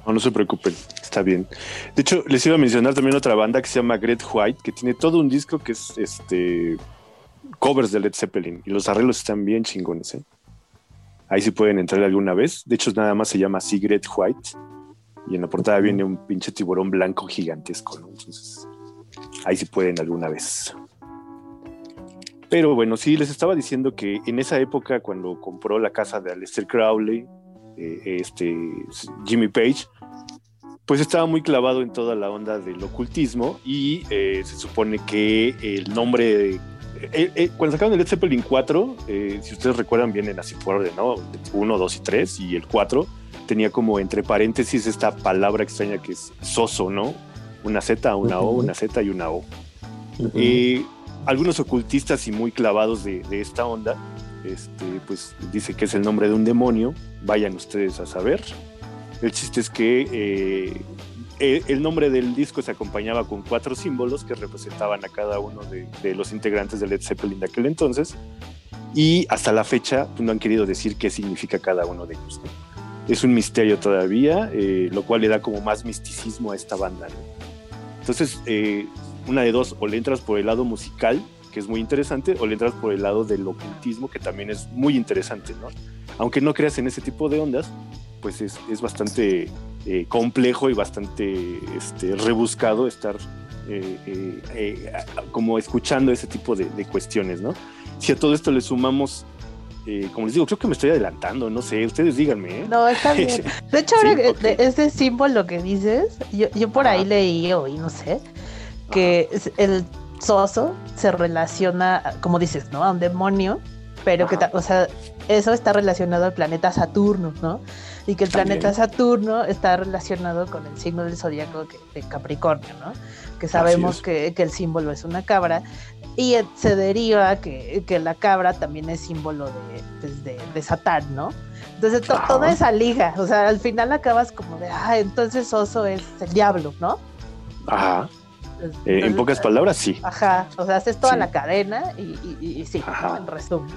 No, no se preocupen, está bien. De hecho, les iba a mencionar también otra banda que se llama Great White, que tiene todo un disco que es este covers de Led Zeppelin y los arreglos están bien chingones. ¿eh? Ahí sí pueden entrar alguna vez. De hecho, nada más se llama así Great White y en la portada viene un pinche tiburón blanco gigantesco. ¿no? Entonces, ahí sí pueden alguna vez. Pero bueno, sí, les estaba diciendo que en esa época, cuando compró la casa de Aleister Crowley, eh, este Jimmy Page, pues estaba muy clavado en toda la onda del ocultismo y eh, se supone que el nombre, eh, eh, cuando sacaron el Led Zeppelin 4, eh, si ustedes recuerdan bien en así por orden, ¿no? 1, 2 y 3 y el 4 tenía como entre paréntesis esta palabra extraña que es soso, ¿no? Una Z, una O, una Z y una O. Eh, algunos ocultistas y muy clavados de, de esta onda, este, pues dice que es el nombre de un demonio. Vayan ustedes a saber. El chiste es que eh, eh, el nombre del disco se acompañaba con cuatro símbolos que representaban a cada uno de, de los integrantes de Led Zeppelin de aquel entonces. Y hasta la fecha pues, no han querido decir qué significa cada uno de ellos. ¿no? Es un misterio todavía, eh, lo cual le da como más misticismo a esta banda. ¿no? Entonces, eh, una de dos, o le entras por el lado musical, que es muy interesante, o le entras por el lado del ocultismo, que también es muy interesante, ¿no? Aunque no creas en ese tipo de ondas, pues es, es bastante eh, complejo y bastante este, rebuscado estar eh, eh, eh, como escuchando ese tipo de, de cuestiones, ¿no? Si a todo esto le sumamos, como les digo, creo que me estoy adelantando, no sé, ustedes díganme, ¿eh? No, está bien. De hecho, Sí, ahora que- ok. de ese símbolo que dices, yo, yo por ahí leí o oí, no sé, que es- el soso se relaciona, como dices, ¿no? A un demonio, pero que, Ajá. ta- o sea, eso está relacionado al planeta Saturno, ¿no? Y que el También. planeta Saturno está relacionado con el signo del zodiaco que- de Capricornio, ¿no? Que sabemos es. que, que el símbolo es una cabra. Y eh, se deriva que, que la cabra también es símbolo de, pues, de, de Satán, ¿no? Entonces to- Ajá. toda esa liga, o sea, al final acabas como de, ah, entonces oso es el diablo, ¿no? Ajá, Eh, en pocas palabras, sí. Ajá, o sea, haces toda Sí. la cadena y, y- y- sí, en resumen.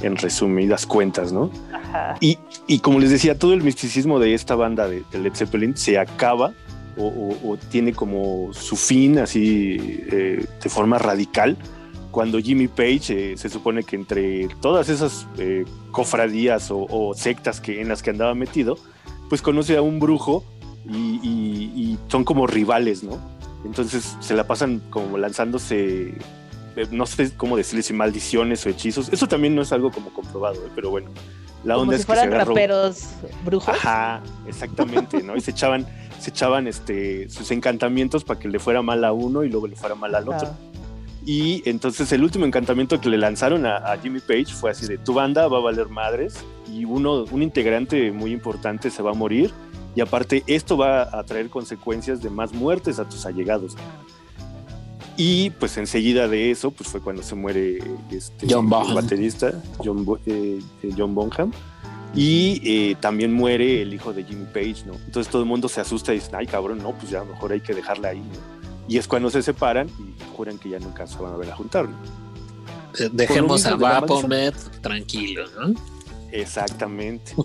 en resumidas cuentas, ¿no? Ajá. Y, y como les decía, todo el misticismo de esta banda de, de Led Zeppelin se acaba o, o- o tiene como su fin así eh, de forma radical cuando Jimmy Page eh, se supone que entre todas esas eh, cofradías o, o sectas que, en las que andaba metido, pues conoce a un brujo y, y- y son como rivales, ¿no? Entonces se la pasan como lanzándose, eh, no sé cómo decirles, si maldiciones o hechizos. Eso también no es algo como comprobado, ¿eh? pero bueno. La Como onda si es que se fueran agarró. raperos brujos. Ajá, exactamente, ¿no? Y se echaban, se echaban este, sus encantamientos para que le fuera mal a uno y luego le fuera mal al otro. Y entonces el último encantamiento que le lanzaron a, a Jimmy Page fue así de tu banda va a valer madres y uno, un integrante muy importante se va a morir y aparte esto va a traer consecuencias de más muertes a tus allegados. Y pues enseguida de eso pues fue cuando se muere este, John el baterista John, eh, eh, John Bonham y eh, también muere el hijo de Jimmy Page, ¿no? Entonces todo el mundo se asusta y dice, ay cabrón, no, pues ya mejor hay que dejarla ahí, ¿no? Y es cuando se separan y juran que ya nunca se van a ver a juntar, ¿no? Eh, Dejemos a mismo de tranquilo, ¿no? Exactamente.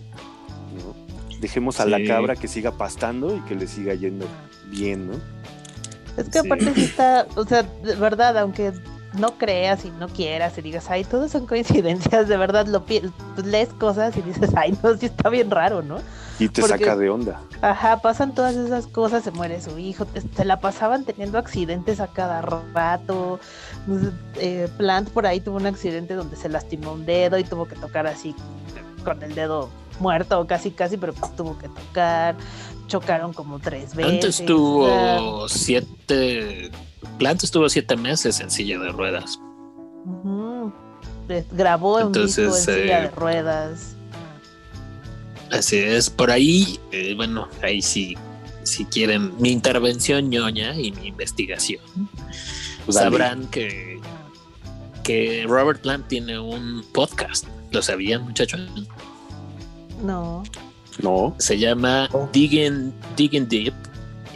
Dejemos a la cabra que siga pastando y que le siga yendo bien, ¿no? Es que Sí. aparte sí está, o sea, de verdad, aunque no creas y no quieras y digas, ay, todo son coincidencias, de verdad lo pues, lees cosas y dices, ay, no, sí está bien raro, ¿no? Y te Porque- saca de onda. Ajá, pasan todas esas cosas, se muere su hijo, te- se la pasaban teniendo accidentes a cada rato. sé, eh, Plant por ahí tuvo un accidente donde se lastimó un dedo y tuvo que tocar así con el dedo muerto, casi casi, pero pues tuvo que tocar. Chocaron como tres veces. Antes o tuvo siete. Plant estuvo siete meses en silla de ruedas. eh, Grabó un disco en Entonces, silla eh, de ruedas. Así es, por ahí, eh, bueno, ahí sí, si quieren mi intervención ñoña y mi investigación, Pues sabrán que, que Robert Plant tiene un podcast. ¿Lo sabían, muchachos? No. No. Se llama Oh. Digging, Digging Deep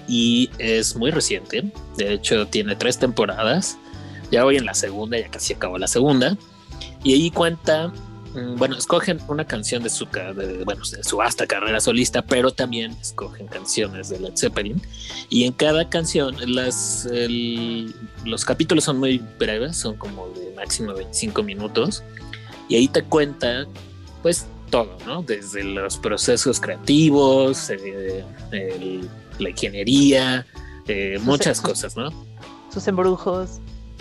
y es muy reciente. De hecho, tiene tres temporadas. Ya voy en la segunda, ya casi acabó la segunda. Y ahí cuenta, mm, bueno, escogen una canción de su, de, bueno, de su vasta carrera solista, pero también escogen canciones de Led Zeppelin. Y en cada canción, las, el- los capítulos son muy breves, son como de máximo 25 minutos. Y ahí te cuenta, pues, todo, ¿no? Desde los procesos creativos, eh, el- la ingeniería, eh, muchas sus- cosas, ¿no? Sus embrujos.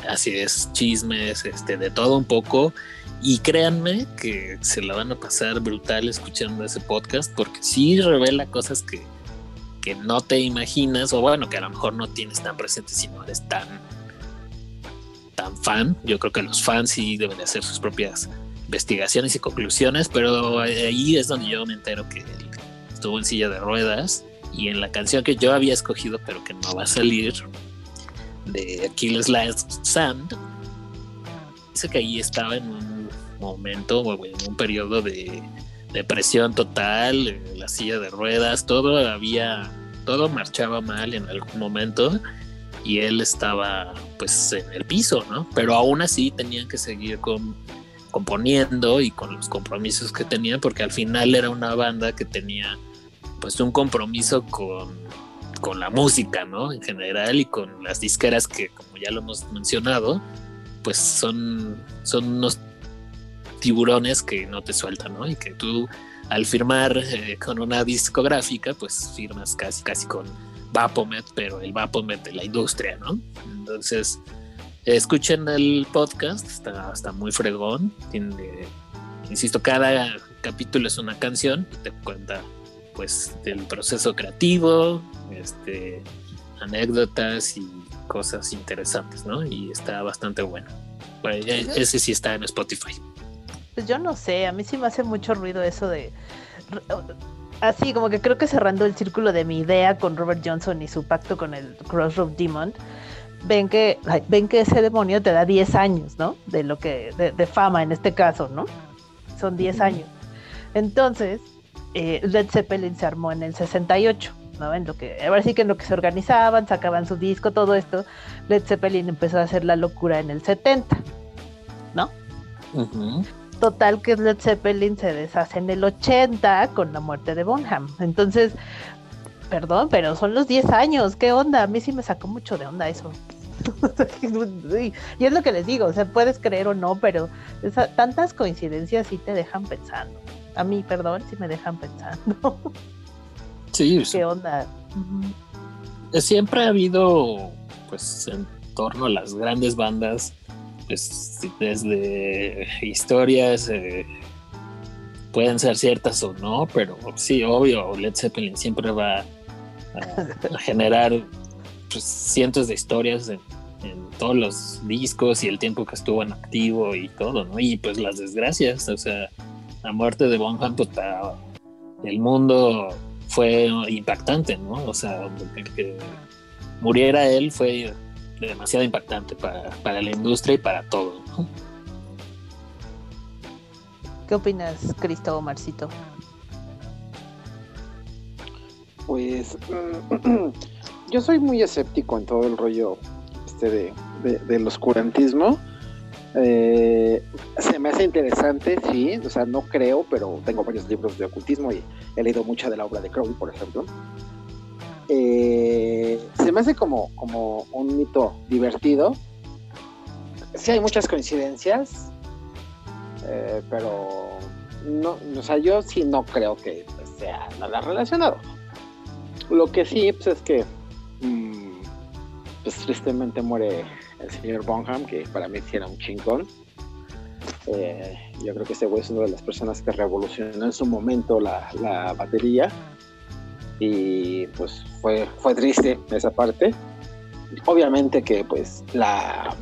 Así es, chismes, este, de todo un poco. Y créanme que se la van a pasar brutal escuchando ese podcast, porque sí revela cosas que, que no te imaginas, o bueno, que a lo mejor no tienes tan presente si no eres tan, tan fan. Yo creo que los fans sí deben de hacer sus propias investigaciones y conclusiones, pero ahí es donde yo me entero que él estuvo en silla de ruedas y en la canción que yo había escogido, pero que no va a salir, de Achilles Last Sand, dice que ahí estaba en un momento o en un periodo de depresión total, la silla de ruedas, todo había, todo marchaba mal en algún momento y él estaba pues en el piso, ¿no? Pero aún así tenían que seguir con, componiendo y con los compromisos que tenían porque al final era una banda que tenía pues un compromiso con, con la música, ¿no? En general y con las disqueras que como ya lo hemos mencionado, pues son, son unos tiburones que no te sueltan, ¿no? Y que tú al firmar eh, con una discográfica, pues firmas casi, casi con Vapomet, pero el Vapomet de la industria, ¿no? Entonces, escuchen el podcast, está, está muy fregón, tiene, insisto, cada capítulo es una canción te cuenta pues del proceso creativo, este, anécdotas y cosas interesantes, ¿no? Y está bastante bueno. E- ese sí está en Spotify. Pues yo no sé, a mí sí me hace mucho ruido eso de... Así como que creo que cerrando el círculo de mi idea con Robert Johnson y su pacto con el Crossroad Demon, ven que, ay, ven que ese demonio te da 10 años, ¿no? De lo que, de, de fama en este caso, ¿no? Son 10 años. Entonces, eh, Led Zeppelin se armó en el 68, ¿no? En lo que, ahora sí que en lo que se organizaban, sacaban su disco, todo esto, Led Zeppelin empezó a hacer la locura en el 70. Ujú. Total que Led Zeppelin se deshace en el 80 con la muerte de Bonham. Entonces, perdón, pero son los 10 años, ¿qué onda? A mí sí me sacó mucho de onda eso. y es lo que les digo, o sea, puedes creer o no, pero esa- tantas coincidencias sí te dejan pensando. A mí, perdón, sí me dejan pensando. Sí, ¿Qué onda? Eh, siempre ha habido, pues, en torno a las grandes bandas, pues, desde historias, eh, pueden ser ciertas o no, pero sí, obvio, Led Zeppelin siempre va generar pues, cientos de historias en, todos los discos y el tiempo que estuvo en activo y todo, ¿no? Y pues las desgracias, o sea, la muerte de Bonham, pues, para el mundo fue impactante, ¿no? O sea, que, muriera él fue demasiado impactante para, para la industria y para todo. ¿Qué opinas, Cristo Marcito? Pues yo soy muy escéptico en todo el rollo este de, de- del oscurantismo. Eh, se me hace interesante, sí, o sea, no creo, pero tengo varios libros de ocultismo y he leído mucha de la obra de Crowley, por ejemplo. Eh, se me hace como, como un mito divertido. Sí hay muchas coincidencias, eh, pero no, o sea, yo sí no creo que sea nada relacionado. Lo que sí pues, es que mm, pues tristemente muere el señor Bonham, que para mí sí era un chingón. Eh, yo creo que ese güey es una de las personas que revolucionó en su momento la, la batería. Y pues fue, fue triste esa parte. Obviamente que pues la,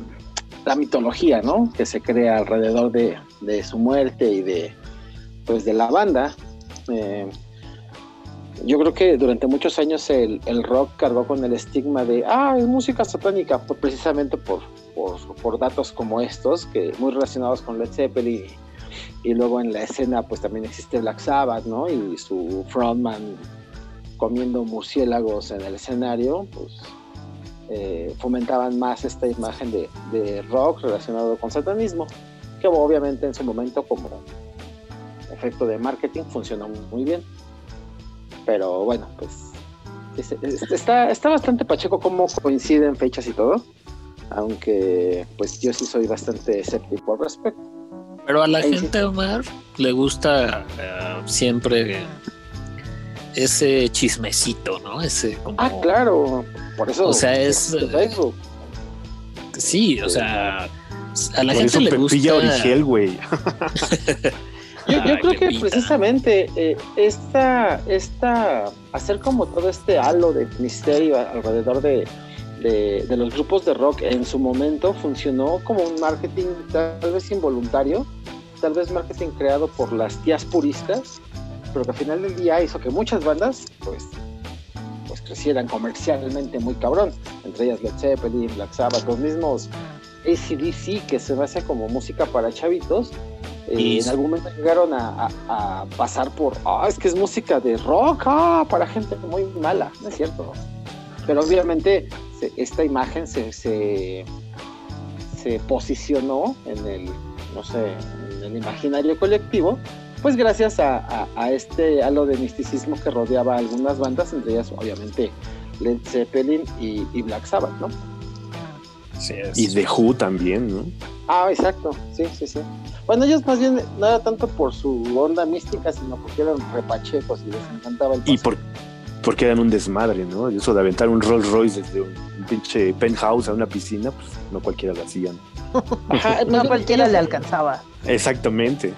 la mitología, ¿no? Que se crea alrededor de, de su muerte y de pues de la banda. eh, yo creo que durante muchos años el, el rock cargó con el estigma de, ah, es música satánica, por- precisamente por, por, datos como estos, que muy relacionados con Led Zeppelin Y luego en la escena pues también existe Black Sabbath, ¿no? Y su frontman comiendo murciélagos en el escenario, pues eh, fomentaban más esta imagen de rock relacionado con satanismo, que obviamente en su momento como efecto de marketing funcionó muy bien. Pero bueno, pues es- es- está, está bastante pacheco cómo coinciden fechas y todo. Aunque pues yo sí soy bastante escéptico al respecto. Pero a la Ahí sí. gente, Omar, le gusta eh, siempre ese chismecito, ¿no? Ese como... Ah, claro. Por eso. O sea, es- de Facebook. Sí, o sea, a la Por gente eso le gusta... Origel, güey. Yo, creo que precisamente eh, esta, esta, hacer como todo este halo de misterio alrededor de, de, de los grupos de rock en su momento funcionó como un marketing tal vez involuntario, tal vez marketing creado por las tías puristas, pero que al final del día hizo que muchas bandas pues, pues crecieran comercialmente muy cabrón, entre ellas Led Zeppelin, Black Sabbath, los mismos ACDC que se me hace como música para chavitos, eh, Y- en algún momento llegaron a, a- a pasar por, ah, es que es música de rock, ah, para gente muy mala, no es cierto. Pero obviamente se- esta imagen se, se, se posicionó en el, no sé, en el imaginario colectivo, pues gracias a, a- a este halo de misticismo que rodeaba a algunas bandas, entre ellas obviamente Led Zeppelin y, y Black Sabbath, ¿no? Sí, es- Y The Who también, ¿no? Ah, exacto, sí, sí, sí. Bueno, ellos más bien no era tanto por su onda mística, sino porque eran repachecos y les encantaba el Y paso. por, porque eran un desmadre, ¿no? Eso de aventar un Rolls Royce desde un, un pinche penthouse a una piscina, pues no cualquiera lo hacían. Ajá, No cualquiera le alcanzaba. Exactamente.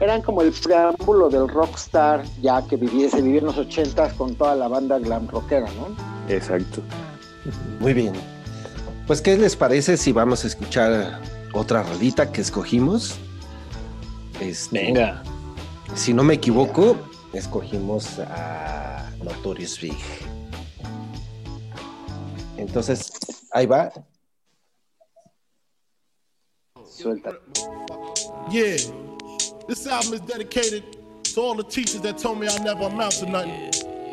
Eran como el preámbulo del rockstar, ya que vivía, se vivía en los ochentas con toda la banda glam rockera, ¿no? Exacto. Muy bien. Pues, ¿qué les parece si vamos a escuchar otra rolita que escogimos? Este, Venga, Si no me equivoco, escogimos a Notorious Big. Entonces, ahí va. Suelta. Yeah, this album is dedicated to all the teachers that told me I never amount to nothing.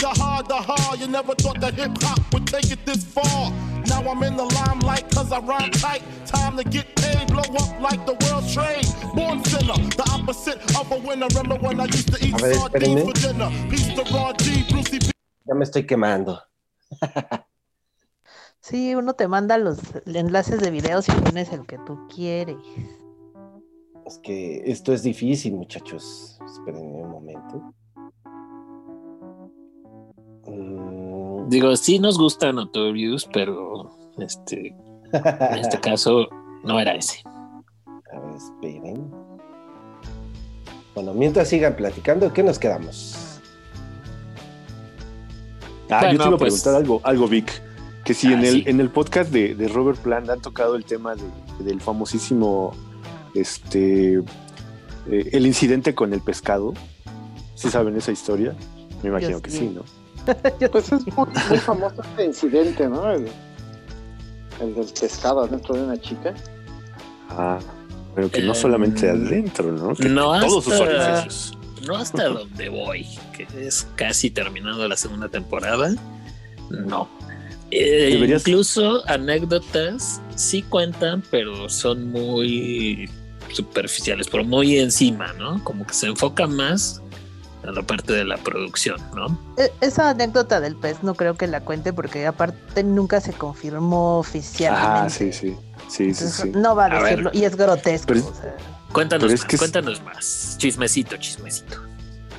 The hard, the hard. You never thought that hip hop would take it this far. Now I'm in the limelight cause I rhyme tight. Time to get paid, blow up like the world trade. Born sinner, the opposite of a winner. Remember when I used to eat ver, sardines for dinner? Peace to Raw G, Brucey B. Ya me estoy quemando. Sí, uno te manda los enlaces de videos y pones el que tú quieres. Es que esto es difícil, muchachos. Espérenme un momento. Digo, sí nos gusta Notorious, pero este, en este caso no era ese. A ver, esperen. Bueno, mientras sigan platicando, ¿qué nos quedamos? Ah, yo te iba a pues- preguntar algo, algo Vic. Que si en Ah, el, sí. en el podcast de, de Robert Plant han tocado el tema de- del famosísimo este eh, el incidente con el pescado. ¿Sí saben esa historia? Me imagino que sí, ¿no? Pues es muy, muy famoso este incidente, ¿no? El, el del pescado adentro de una chica. Ah, pero que no Eh, solamente adentro, ¿no? Que no todos sus hasta- orificios. No hasta donde voy, que es casi terminando la segunda temporada. No. Eh, Incluso anécdotas sí cuentan, pero son muy superficiales, pero muy encima, ¿no? Como que se enfoca más a la parte de la producción, ¿no? E- Esa anécdota del pez no creo que la cuente porque aparte nunca se confirmó oficialmente. Ah, sí, sí. Sí, sí, Entonces, sí. No va a A ver. decirlo y es grotesco. Pero- o sea. Cuéntanos Pero es más, que es- cuéntanos más. Chismecito, chismecito.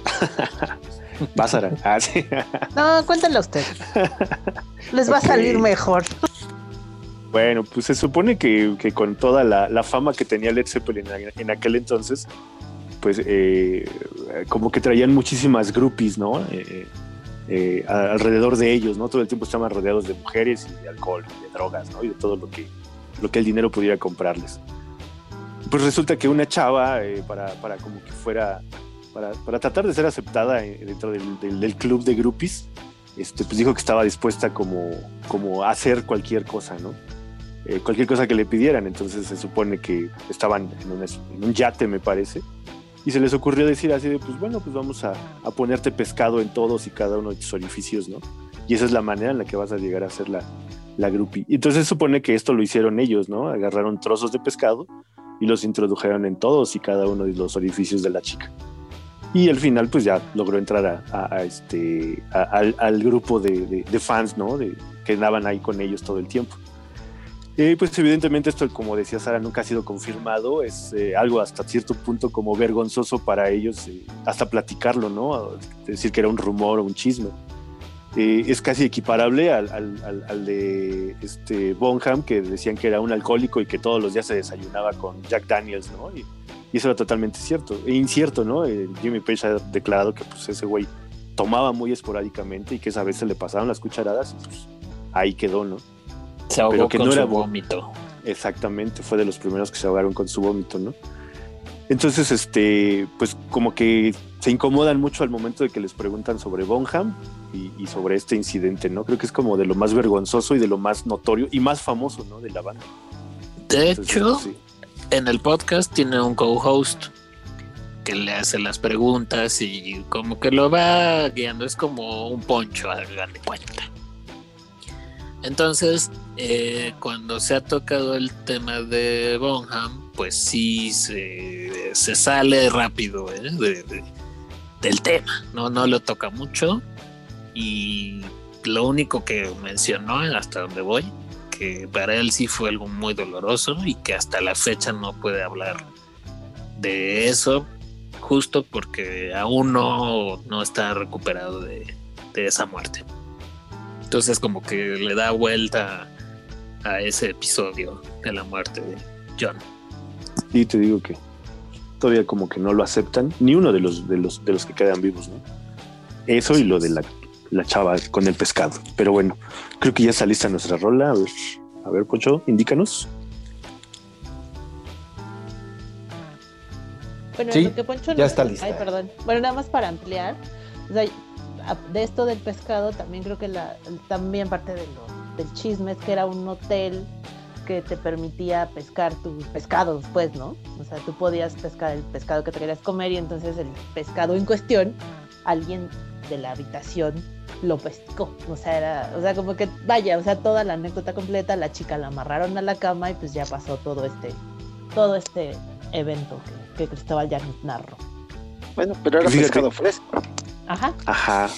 Pásara. Ah, sí. No, cuéntenlo usted. Les va a salir mejor. Bueno, pues se supone que, que con toda la, la fama que tenía Led Zeppelin en, en aquel entonces, pues eh, como que traían muchísimas groupies, ¿no? Eh, eh, a- alrededor de ellos, ¿no? Todo el tiempo estaban rodeados de mujeres y de alcohol, y de drogas, ¿no? Y de todo lo que, lo que el dinero pudiera comprarles. Pues resulta que una chava, eh, para, para como que fuera, para, para tratar de ser aceptada eh, dentro del, del- del club de groupies, este, pues dijo que estaba dispuesta como, como a hacer cualquier cosa, ¿no? Eh, cualquier cosa que le pidieran. Entonces se supone que estaban en en un yate, me parece. Y se les ocurrió decir así de, pues bueno, pues vamos a, a ponerte pescado en todos y cada uno de tus orificios, ¿no? Y esa es la manera en la que vas a llegar a ser la, la groupie. Y entonces supone que esto lo hicieron ellos, ¿no? Agarraron trozos de pescado y los introdujeron en todos y cada uno de los orificios de la chica. Y al final, pues ya logró entrar a, este, al, grupo de, de- de fans, ¿no? De, que andaban ahí con ellos todo el tiempo. Pues evidentemente esto, como decía Sara, nunca ha sido confirmado, es eh, algo hasta cierto punto como vergonzoso para ellos, eh, hasta platicarlo, ¿no? Decir que era un rumor o un chisme. Eh, es casi equiparable al, de este Bonham, que decían que era un alcohólico y que todos los días se desayunaba con Jack Daniels, ¿no? Y, eso era totalmente cierto, e incierto, ¿no? Jimmy Page ha declarado que pues ese güey tomaba muy esporádicamente y que esa vez se le pasaron las cucharadas y pues ahí quedó, ¿no? Se ahogó Pero que con no su era vómito. Exactamente, fue de los primeros que se ahogaron con su vómito, ¿no? Entonces, este, pues como que se incomodan mucho al momento de que les preguntan sobre Bonham y, y sobre este incidente, ¿no? Creo que es como de lo más vergonzoso y de lo más notorio y más famoso, ¿no? De la banda. De Entonces, hecho, sí. en el podcast tiene un co-host que le hace las preguntas y como que lo va guiando, es como un poncho, hagan de cuenta. Entonces, eh, cuando se ha tocado el tema de Bonham, pues sí se, se sale rápido ¿eh? de- de- del tema, ¿no? no lo toca mucho y lo único que mencionó hasta donde voy que para él sí fue algo muy doloroso y que hasta la fecha no puede hablar de eso, justo porque aún no, no está recuperado de, de esa muerte. Entonces como que le da vuelta a ese episodio de la muerte de John. Y te digo que todavía como que no lo aceptan, ni uno de los, de los, de los que quedan vivos, ¿no? Eso y lo de la, la chava con el pescado. Pero bueno, creo que ya está lista nuestra rola. A ver, a ver Poncho, indícanos. Bueno, Sí, lo que Poncho ya está lista. Ay, perdón. Bueno, nada más para ampliar. O sea, de esto del pescado, también creo que la, también parte de lo, del chisme es que era un hotel que te permitía pescar tus pescados, pues, ¿no? O sea, tú podías pescar el pescado que te querías comer y entonces el pescado en cuestión, alguien de la habitación lo pescó. O sea, era, o sea, como que, vaya, o sea, toda la anécdota completa, la chica la amarraron a la cama y pues ya pasó todo este, todo este evento que, que Cristóbal ya nos narró. Bueno, pero era Fíjate. pescado fresco. Ajá. Ajá.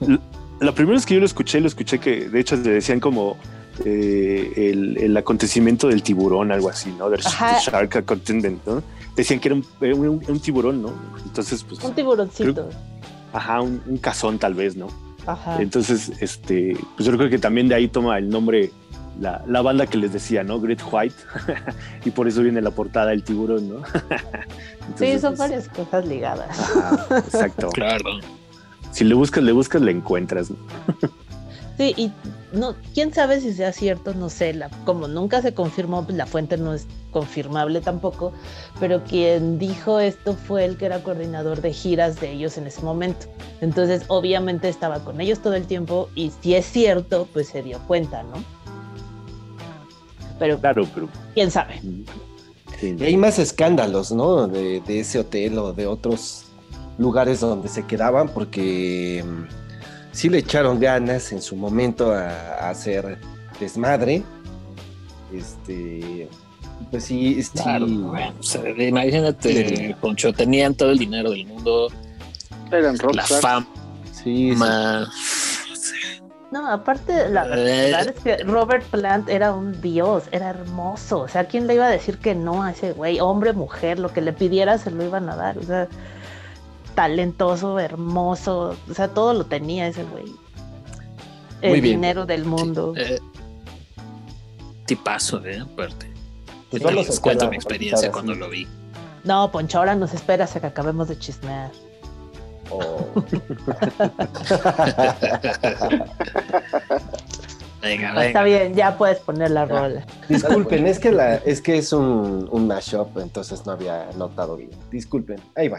L- la primera vez que yo lo escuché, lo escuché que de hecho le decían como eh, el, el acontecimiento del tiburón, algo así, ¿no? Del. Shark Acontendent, ¿no? Decían que era un, era un- un tiburón, ¿no? Entonces, pues, Un tiburoncito. ajá, un, un cazón tal vez, ¿no? Ajá. Entonces, este, pues yo creo que también de ahí toma el nombre la, la banda que les decía, ¿no? Great White. y por eso viene la portada el tiburón, ¿no? Sí, son pues, varias cosas ligadas. ajá, exacto. Claro. Si le buscas, le buscas, le encuentras. ¿no? Sí, y no, quién sabe si sea cierto, no sé, la, como nunca se confirmó, pues la fuente no es confirmable tampoco, pero quien dijo esto fue el que era coordinador de giras de ellos en ese momento. Entonces, obviamente estaba con ellos todo el tiempo y si es cierto, pues se dio cuenta, ¿no? Pero Claro, pero. quién sabe. sí, Y hay más escándalos, ¿no? De, de ese hotel o de otros lugares donde se quedaban, porque mm, sí le echaron ganas en su momento a, a hacer desmadre. Este, pues sí, sí. Claro, bueno, o sea, imagínate, Poncho, tenían todo el dinero del mundo, Eran la fama, sí, No, aparte, la Eh. verdad es que Robert Plant era un dios, era hermoso. O sea, ¿quién le iba a decir que no a ese güey? Hombre, mujer, lo que le pidiera se lo iban a dar. O sea, talentoso, hermoso. O sea, todo lo tenía ese güey. El Muy bien. dinero del mundo. Eh, tipazo, ¿eh? Aparte. Pues Sí, a les cuento mi experiencia cuando sí. lo vi. No, Poncho, ahora nos esperas a que acabemos de chismear. Oh. Venga, Está venga. bien, ya puedes poner la rola. Disculpen, es que la, es que es un, un mashup, entonces no había notado bien. Disculpen, ahí va.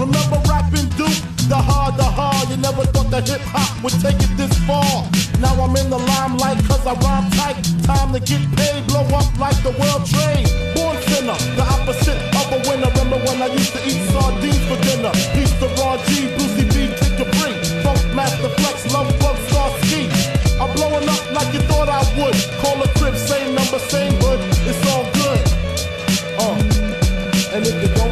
Remember rapping Duke? The hard, the hard. You never thought that hip hop would take it this far. Now I'm in the limelight cause I rhyme tight. Time to get paid, blow up like the world trade. Born sinner, the opposite of a winner. Remember when I used to eat sardines for dinner? Peace to Raw G, Brucey B, Kid Capri. Funk Master Flex, Love Bug, Star Ski. I'm blowing up like you thought I would. Call a crib, same number, same hood. It's all good. Uh. And if you don't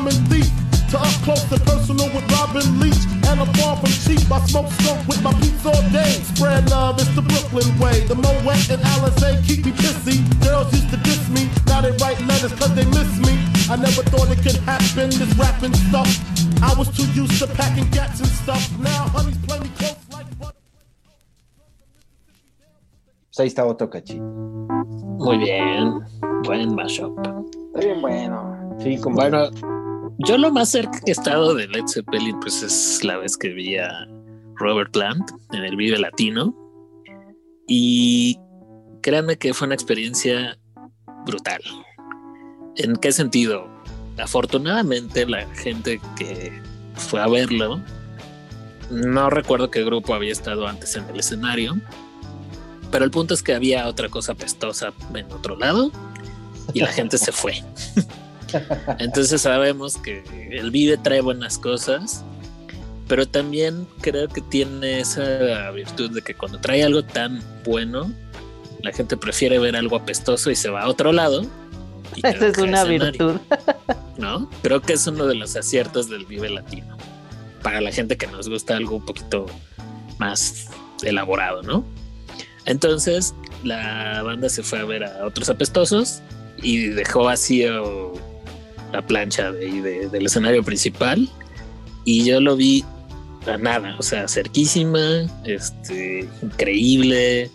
common thief to up close and personal with Robin Leach. And I'm far from cheap. I smoke skunk with my peeps all day. Spread love, it's the Brooklyn way. The Moet and Alizé keep me pissy. Girls used to diss me. Now they write letters cause they miss me. I never thought it could happen, this rapping stuff. I was too used to packing gats and stuff. Now honeys play me close like butter. Pues ahí está otro cachito. Muy bien. Buen mashup. Está bien bueno. Sí, como Bueno, yo lo más cerca que he estado de Led Zeppelin, pues es la vez que vi a Robert Plant en el Vive Latino. Y créanme que fue una experiencia brutal. ¿En qué sentido? Afortunadamente la gente que fue a verlo, no recuerdo qué grupo había estado antes en el escenario, pero el punto es que había otra cosa pestosa en otro lado y la gente se fue. Entonces sabemos que el Vive trae buenas cosas, pero también creo que tiene esa virtud de que cuando trae algo tan bueno, la gente prefiere ver algo apestoso y se va a otro lado. Esa es una virtud. ¿no? Creo que es uno de los aciertos del Vive Latino. Para la gente que nos gusta algo un poquito más elaborado, ¿no? Entonces la banda se fue a ver a otros apestosos y dejó vacío la plancha de, de- del escenario principal y yo lo vi a nada, o sea, cerquísima, este, increíble.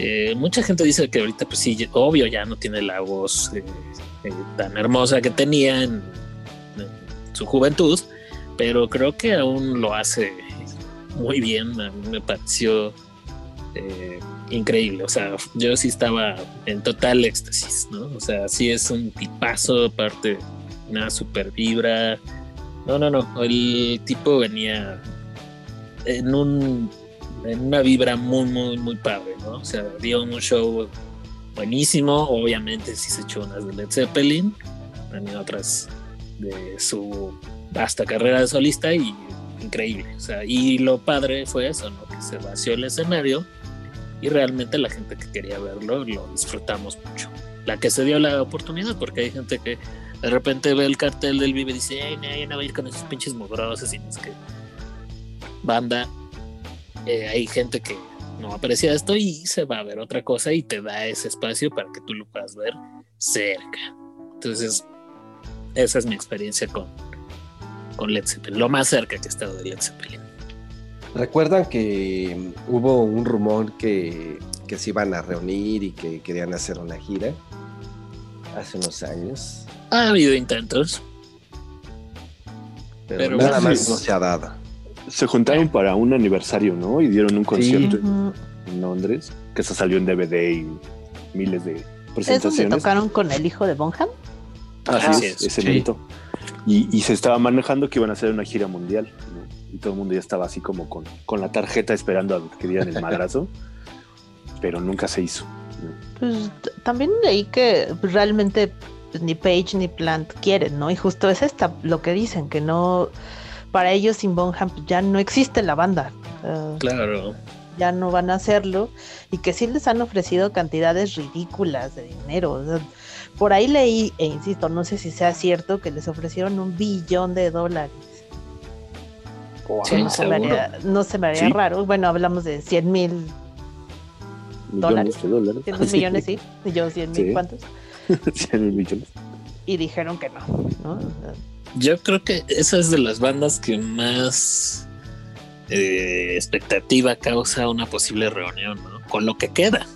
Eh, mucha gente dice que ahorita, pues sí, obvio, ya no tiene la voz eh, eh, tan hermosa que tenía en, en su juventud, pero creo que aún lo hace muy bien. A mí me pareció increíble. O sea, yo sí estaba en total éxtasis, ¿no? O sea, sí es un tipazo, aparte, una super vibra. No, no, no. El tipo venía en un en una vibra muy, muy, muy padre, ¿no? O sea, dio un show buenísimo. Obviamente, sí se echó unas de Led Zeppelin, tenía otras de su vasta carrera de solista y increíble. O sea, y lo padre fue eso, ¿no? Que se vació el escenario y realmente la gente que quería verlo lo disfrutamos mucho. La que se dio la oportunidad, porque hay gente que de repente ve el cartel del Vive y dice, ay, no, ya no va a ir con esos pinches mugrosos y es que banda, eh, hay gente que no aprecia esto y se va a ver otra cosa y te da ese espacio para que tú lo puedas ver cerca. Entonces, esa es mi experiencia con, con Led Zeppelin, lo más cerca que he estado de Led Zeppelin. ¿Recuerdan que hubo un rumor que, que se iban a reunir y que querían hacer una gira hace unos años? Ha habido intentos, Pero, Pero nada más no se ha dado. Se juntaron para un aniversario, ¿no? Y dieron un concierto en Londres, que eso salió en DVD y miles de ¿Es donde presentaciones. tocaron con el hijo de Bonham? Así Así es, es, ese sí. evento. Y, y se estaba manejando que iban a hacer una gira mundial. Y todo el mundo ya estaba así como con, con la tarjeta esperando a que dieran el madrazo. pero nunca se hizo. ¿no? Pues también leí que realmente pues, ni Page ni Plant quieren, ¿no? Y justo es esta lo que dicen, que no, para ellos sin Bonham ya no existe la banda. Claro. ya no van a hacerlo y que sí les han ofrecido cantidades ridículas de dinero. o sea, por ahí leí, e insisto, no sé si sea cierto, que les ofrecieron un billón de dólares. Wow. Sí, no, se me haría, no se me haría Sí. raro. Bueno, hablamos de 100 mil, Millones ¿Dólares? dólares. 100 mil millones, sí. Y yo 100 mil, Sí. ¿cuántos? 100 mil millones. Y dijeron que no, ¿no? Yo creo que esa es de las bandas que más eh, expectativa causa una posible reunión, ¿no? Con lo que queda,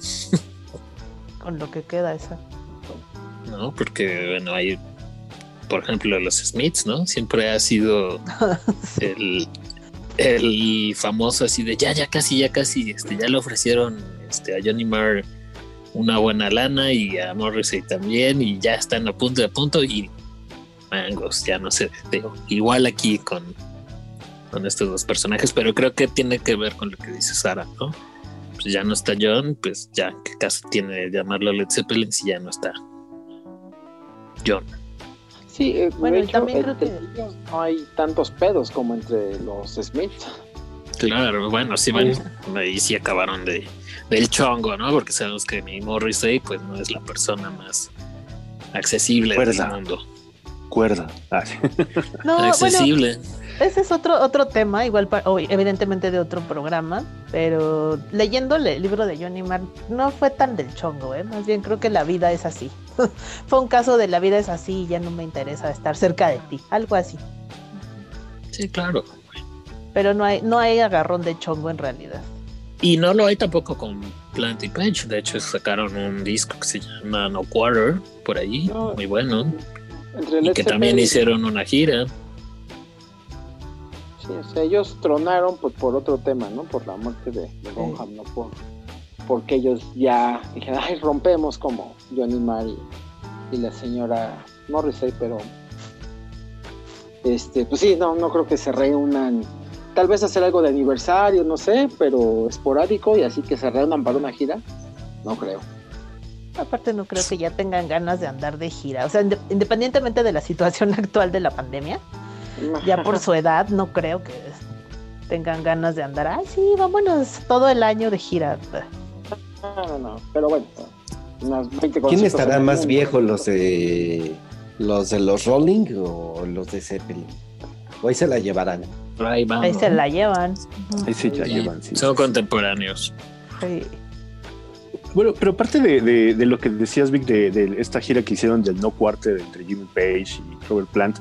con lo que queda esa. ¿no? Porque, bueno, hay, por ejemplo, los Smiths, ¿no? Siempre ha sido el, el famoso así de ya, ya casi, ya casi, este, ya le ofrecieron este, a Johnny Marr una buena lana y a Morrissey también y ya están a punto de punto y mangos, ya no sé, igual aquí con, con estos dos personajes, pero creo que tiene que ver con lo que dice Sara, ¿no? Pues ya no está John, pues ya, ¿qué caso tiene llamarlo Led Zeppelin si ya no está John? Sí, eh, Bueno, hecho, también creo entre que- ellos no hay tantos pedos como entre los Smith. Claro, bueno, sí, bueno, ahí sí acabaron de del chongo, ¿no? Porque sabemos que mi Morrissey pues no es la persona más accesible Fuerza. del mundo. Cuerda. Ah, sí. No, bueno, accesible. ese es otro, otro tema, igual pa- o- evidentemente de otro programa, pero leyéndole el libro de Johnny Marr no fue tan del chongo, ¿eh? más bien creo que la vida es así. fue un caso de la vida es así y ya no me interesa estar cerca de ti, algo así. Sí, claro. Pero no hay, no hay agarrón de chongo en realidad. Y no lo hay tampoco con Plant y Page. De hecho, sacaron un disco que se llama No Quarter por ahí, No. muy bueno. Entre Y que también hicieron una gira. Sí, o sea, ellos tronaron pues, por otro tema, ¿no? Por la muerte de, de Bonham, no por porque ellos ya dijeron, ay, rompemos como Johnny Marr y, la señora Morrissey, pero este, pues sí, no, no creo que se reúnan. Tal vez hacer algo de aniversario, no sé, pero esporádico y así que se reúnan para una gira, no creo. Aparte no creo que ya tengan ganas de andar de gira. O sea, inde- independientemente de la situación actual de la pandemia, ya por su edad no creo que tengan ganas de andar. Ay, sí, vámonos todo el año de gira. No, no, no, pero bueno, unas 20 ¿Quién estará más viejo, los de los de los Rolling o los de Zeppelin? O ahí se la llevarán. Ahí van. Ahí ¿no? se la llevan. Ahí ya Sí, llevan. sí. Son contemporáneos. Sí. Bueno, pero aparte de, de- de lo que decías, Vic, de, de esta gira que hicieron del No Quarter entre Jimmy Page y Robert Plant,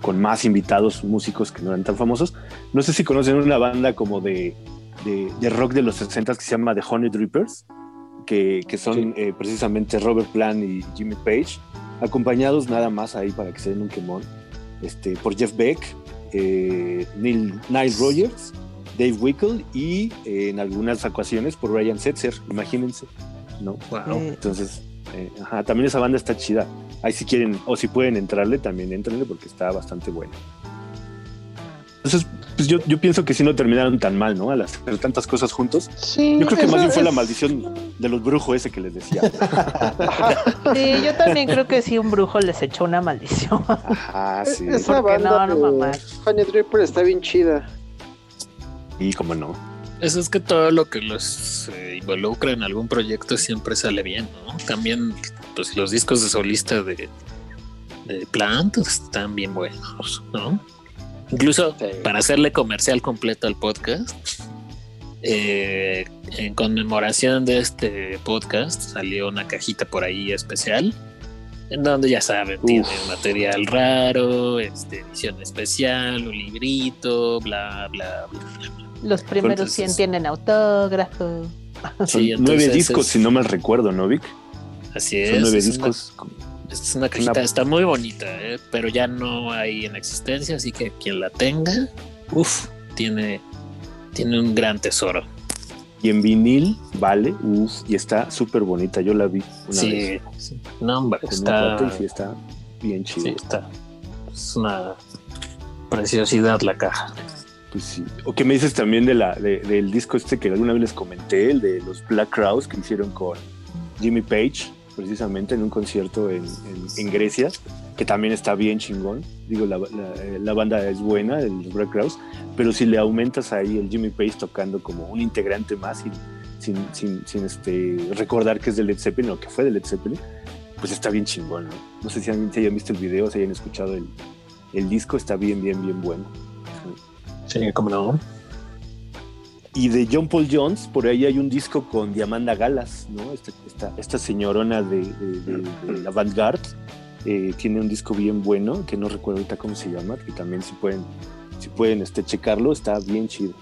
con más invitados músicos que no eran tan famosos, no sé si conocen una banda como de, de, de rock de los 60 que se llama The Honey Drippers, que, que son eh, precisamente Robert Plant y Jimmy Page, acompañados nada más ahí para que se den un quemón, este, por Jeff Beck, eh, Neil, Nile Rogers, Dave Wickle y eh, en algunas ocasiones por Brian Setzer, imagínense, ¿no? Wow. Sí. Entonces, eh, ajá, también esa banda está chida. Ahí si quieren o si pueden entrarle, también entrenle porque está bastante buena. Entonces, pues yo, yo pienso que sí no terminaron tan mal, ¿no? Al hacer tantas cosas juntos. Sí, Yo creo que más bien fue la maldición de los brujos ese que les decía. Sí, yo también creo que sí un brujo les echó una maldición. Ajá, sí. Esa ¿Por qué banda no, no, de mamá? Honey Dripper está bien chida. Y cómo no. Eso es que todo lo que los eh, involucra en algún proyecto siempre sale bien, ¿no? También, pues los discos de solista de, de Plant están bien buenos, ¿no? Incluso Sí. para hacerle comercial completo al podcast, eh, en conmemoración de este podcast salió una cajita por ahí especial, en donde ya saben, tiene Uf. material raro, este, edición especial, un librito, bla, bla, bla, bla. bla. Los primeros Entonces- 100 tienen autógrafo. Son Sí, nueve discos, es- si no mal recuerdo, ¿no, Vic? Así es. Son nueve es una- discos. Es una cajita, Una- está muy bonita, ¿eh? pero ya no hay en existencia, así que quien la tenga, uff, tiene, tiene un gran tesoro. Y en vinil, vale, uf, y está súper bonita. Yo la vi una Sí, vez. sí. no, hombre, está, y sí está bien chido. sí, está, es una preciosidad la caja. Pues sí. O que me dices también de la, de- del disco este que alguna vez les comenté, el de los Black Crowes que hicieron con Jimmy Page, precisamente en un concierto en, Grecia, que también está bien chingón. Digo, la, eh, la banda es buena, los Black Crowes, pero si le aumentas ahí el Jimmy Page tocando como un integrante más sin, sin, sin, sin, este, recordar que es de Led Zeppelin o que fue de Led Zeppelin, pues está bien chingón, ¿no? No sé si han, hayan visto el video, si hayan escuchado el, el disco, está bien, bien, bien bueno. Sí, cómo no. Y de John Paul Jones, por ahí hay un disco con Diamanda Galas, ¿no? Esta, esta, esta señorona de, de, de- de la Vanguard eh, tiene un disco bien bueno, que no recuerdo ahorita cómo se llama, que también si pueden, si pueden este, checarlo, está bien chido.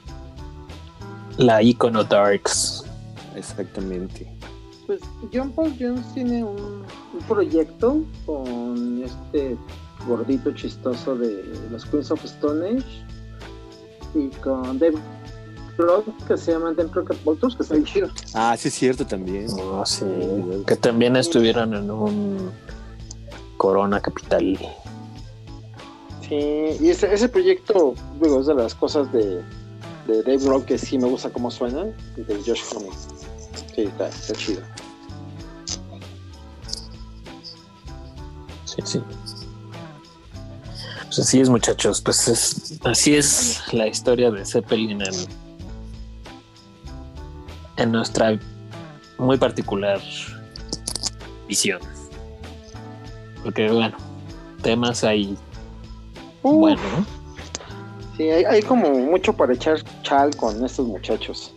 La Icono Darks. Exactamente. Pues John Paul Jones tiene un, un proyecto con este gordito chistoso de los Queens of Stone Age y con Dave Rock que se llama Dave Rocket Vultures, que está bien chido. Ah, sí es cierto también. Oh, sí. Que también estuvieron en un Corona Capital. Sí, y ese, ese proyecto, digo, es de las cosas de, de Dave Rock que sí me gusta cómo suenan y de Josh Homme. Sí, está, está chido. Sí, sí. Pues así es, muchachos. Pues es, así es la historia de Zeppelin en, en nuestra muy particular visión. Porque, bueno, temas ahí. Bueno, ¿no? Sí, hay, hay como mucho para echar chal con estos muchachos.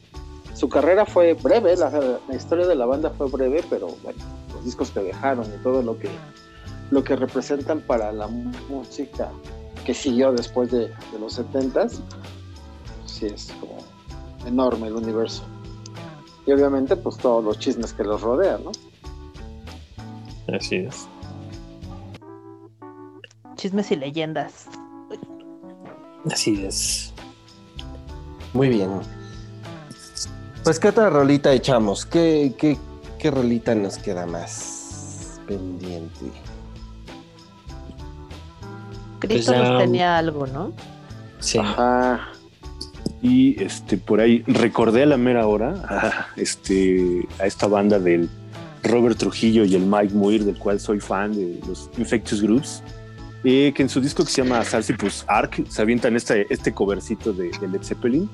Su carrera fue breve, la, la historia de la banda fue breve, pero bueno, los discos que dejaron y todo lo que lo que representan para la música que siguió después de, de los 70s, sí es como enorme el universo. Y obviamente pues todos los chismes que los rodean, ¿no? Así es. Chismes y leyendas. Así es. Muy bien. Pues, ¿qué otra rolita echamos? ¿Qué, qué, qué rolita nos queda más pendiente? Cristo Pues ya- nos tenía algo, ¿no? Sí. Ajá. Y este, por ahí recordé a la mera hora a, este, a esta banda del Robert Trujillo y el Mike Muir, del cual soy fan de los Infectious Groups, eh, que en su disco que se llama Salsipus Ark se avientan este, este covercito de, de Led Zeppelin,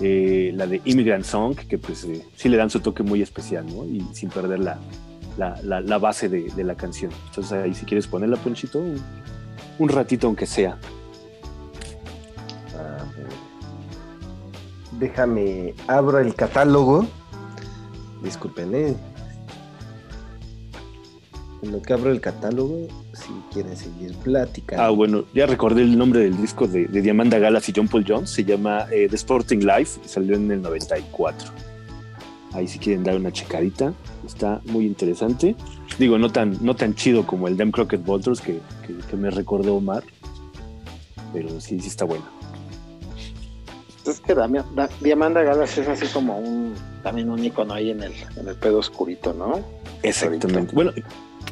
eh, la de Immigrant Song, que pues eh, sí le dan su toque muy especial, ¿no? Y sin perder la, la, la- la base de, de la canción. Entonces ahí si quieres ponerla, Ponchito, un, un ratito aunque sea. Déjame, abro el catálogo. Disculpen, ¿eh? En lo que abro el catálogo, si quieren seguir platicando. Ah, bueno, ya recordé el nombre del disco de, de Diamanda Galas y John Paul Jones. Se llama eh, The Sporting Life salió en el 94. Ahí si quieren dar una checadita. Está muy interesante. Digo, no tan, no tan chido como el Dem Crockett Vultures que, que- que me recordó Omar. Pero sí, sí está bueno. Es que Dami- Da- Diamanda Galas es así como un también un icono ahí en el, en el pedo oscurito, ¿no? Exactamente. Bueno,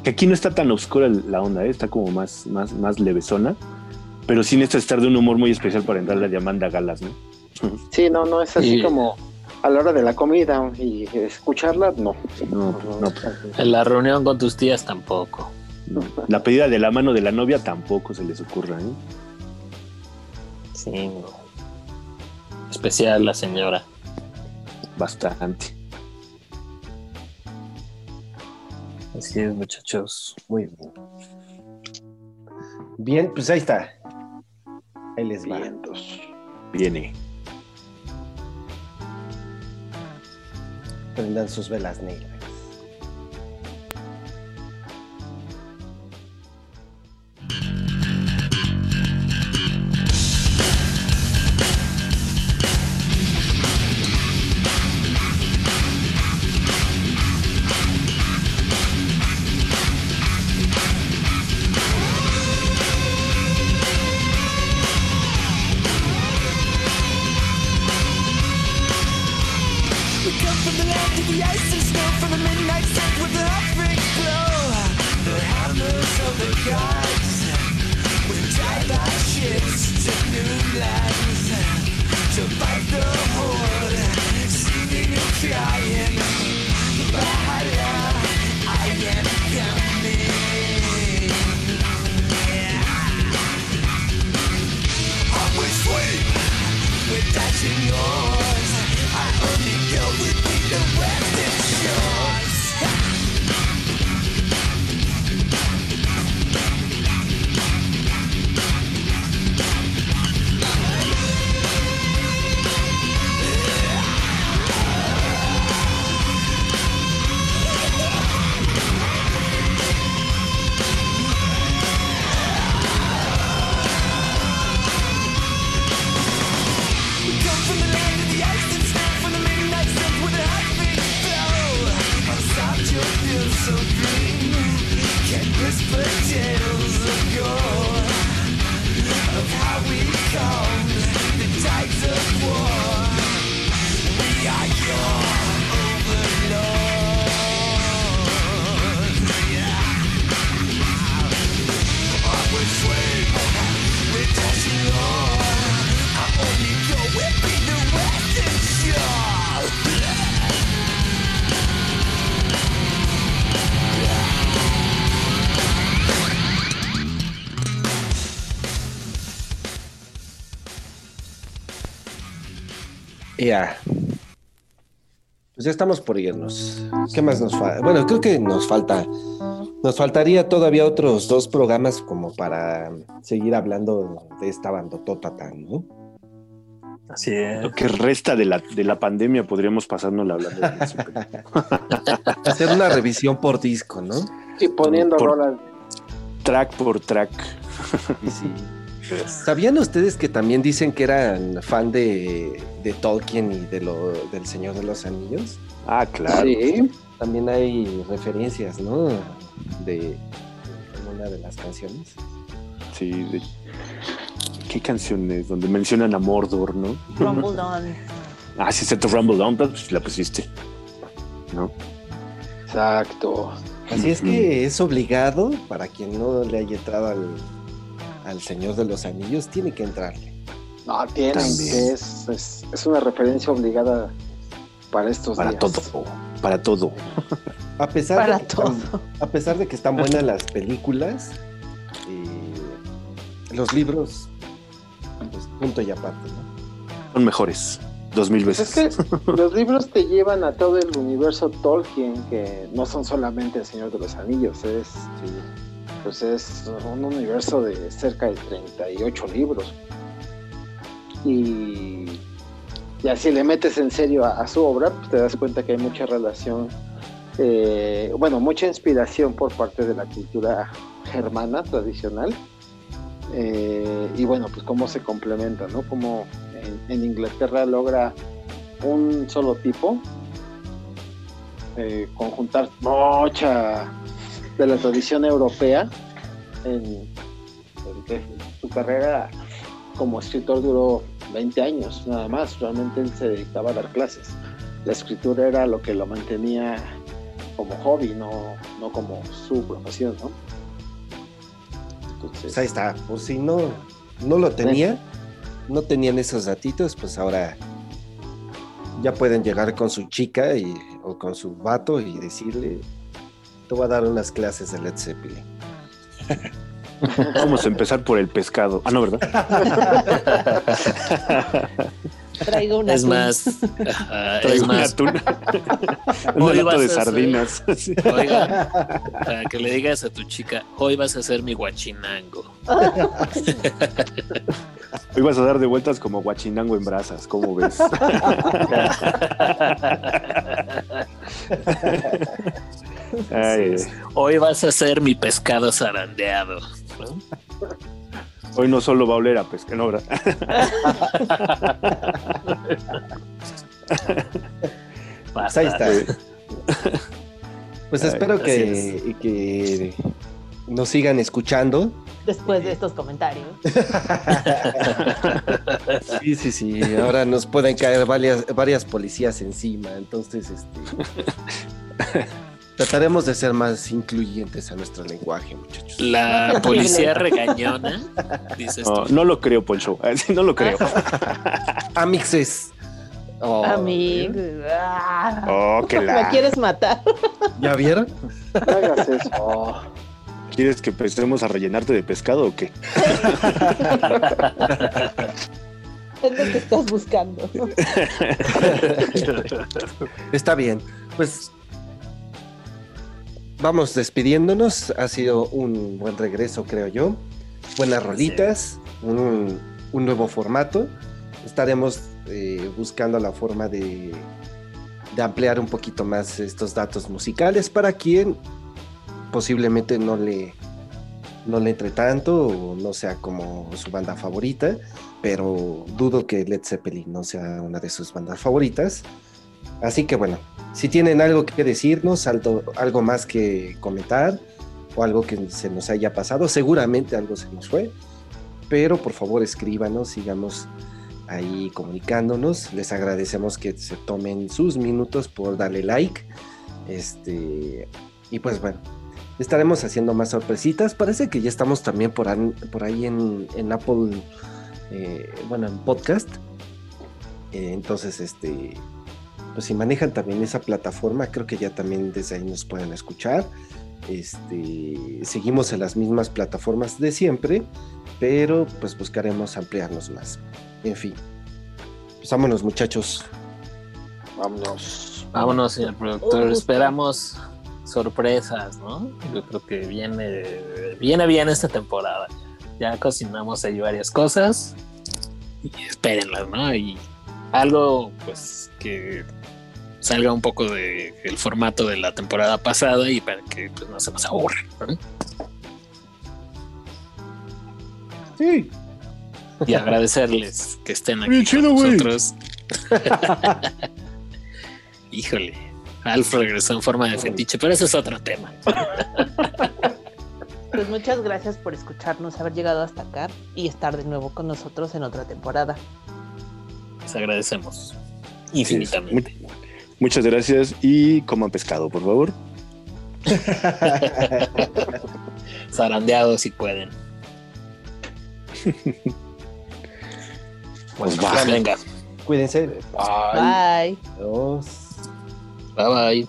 que aquí no está tan oscura la onda, ¿eh? está como más, más, más levesona. Pero sí necesita estar de un humor muy especial para entrar a Diamanda Galas, ¿no? Sí, no, no es así Y- como a la hora de la comida y escucharla, no. No, no, En la reunión con tus tías tampoco. no. La pedida de la mano de la novia tampoco se les ocurra, ¿eh? Sí, no. Especial la señora. Bastante. Así es, muchachos. Muy bien. Bien, pues ahí está. Ahí les va. Vientos. Viene. Prendan sus velas negras. Ya. Pues ya estamos por irnos. ¿Qué más nos falta? Bueno, creo que nos falta. Nos faltaría todavía otros dos programas como para seguir hablando de esta bandotota tan, ¿no? Así es. Lo que resta de la, de la pandemia podríamos pasárnosla hablando de eso. Hacer una revisión por disco, ¿no? Y poniendo Por- rolas. track por track. Y sí. ¿Sabían ustedes que también dicen que eran fan de, de Tolkien y de lo, del Señor de los Anillos? Ah, claro. Sí. También hay referencias, ¿no? De una de las canciones. Sí, de- ¿Qué canciones? Donde mencionan a Mordor, ¿no? Rumble on. Ah, sí, excepto Rumble Down, pues la pusiste. ¿No? Exacto. Así es que es obligado, para quien no le haya entrado al, al Señor de los Anillos, tiene que entrarle. No, que es, es, es una referencia obligada para estos Para días. todo. Para todo. A pesar, Para de que todo. están- a pesar de que están buenas las películas, eh, los libros, pues punto y aparte, ¿no? Son mejores. Dos mil Pues veces. es que los libros te llevan a todo el universo Tolkien, que no son solamente El Señor de los Anillos, es, pues es un universo de cerca de 38 libros. Y, y así le metes en serio a, su obra, pues te das cuenta que hay mucha relación, eh, bueno, mucha inspiración por parte de la cultura germana tradicional. Eh, y bueno, pues cómo se complementa, ¿no? Como en, en Inglaterra logra un solo tipo eh, conjuntar mucha de la tradición europea en, en que su carrera como escritor duró 20 años nada más. Realmente él se dedicaba a dar clases. La escritura era lo que lo mantenía como hobby no, no como su profesión ¿no? Entonces, Pues ahí está, por si no, no lo tenía, no tenían esos datitos, pues ahora ya pueden llegar con su chica y, o con su vato y decirle, te voy a dar unas clases de Led Zeppelin. Vamos a empezar por el pescado. Ah, no, ¿verdad? Traigo una. Es más, es Traigo un más, atún. un Hoy lato vas de sardinas. Oiga, para que le digas a tu chica, hoy vas a ser mi guachinango. Hoy vas a dar de vueltas como guachinango en brasas, ¿cómo ves? Ay, Hoy vas a ser mi pescado zarandeado. ¿no? hoy no solo va a oler a pesca, no, ¿verdad? Pues ahí está. Pues Ay, espero que, que nos sigan escuchando. Después de estos comentarios. Sí, sí, sí. Ahora nos pueden caer varias, varias policías encima. Entonces, este, trataremos de ser más incluyentes a nuestro lenguaje, muchachos. La policía regañona, dices No, tú. no lo creo, Poncho. No lo creo. Amixes. Oh. Ah. Oh, que ¿Me la. quieres matar? ¿Ya vieron? no hagas eso ¿Quieres que empecemos a rellenarte de pescado o qué? Es lo que estás buscando. Está bien. Pues vamos despidiéndonos. Ha sido un buen regreso, creo yo. Buenas rolitas, un, un nuevo formato. Estaremos eh, buscando la forma de, de ampliar un poquito más estos datos musicales para quien posiblemente no le, no le entre tanto o no sea como su banda favorita, pero dudo que Led Zeppelin no sea una de sus bandas favoritas. Así que bueno, si tienen algo que decirnos, algo, más que comentar o algo que se nos haya pasado, seguramente algo se nos fue, pero por favor escríbanos, sigamos ahí comunicándonos. Les agradecemos que se tomen sus minutos por darle like. Este, y pues bueno, estaremos haciendo más sorpresitas. Parece que ya estamos también por ahí en, en Apple, eh, bueno, en podcast. Eh, entonces, este, pues si manejan también esa plataforma, creo que ya también desde ahí nos pueden escuchar. Este, seguimos en las mismas plataformas de siempre, pero pues buscaremos ampliarnos más. En fin. Pues vámonos, muchachos. Vámonos. Vámonos, señor productor. Gusto. Esperamos sorpresas, ¿no? Yo creo que viene, viene bien esta temporada. Ya cocinamos ahí varias cosas y espérenlas, ¿no? Y algo, pues, que salga un poco del formato de la temporada pasada y para que pues, no se nos aburra. ¿no? Sí. Y agradecerles que estén aquí con chido, güey. nosotros. Híjole, Alf regresó en forma de fetiche, pero ese es otro tema. Pues muchas gracias por escucharnos, haber llegado hasta acá y estar de nuevo con nosotros en otra temporada. Les agradecemos infinitamente. Mu- Muchas gracias y coman pescado, por favor. Zarandeados si pueden. Pues Bueno, va. venga, Cuídense. Bye. Adiós. bye bye.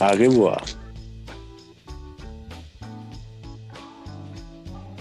Agueboa.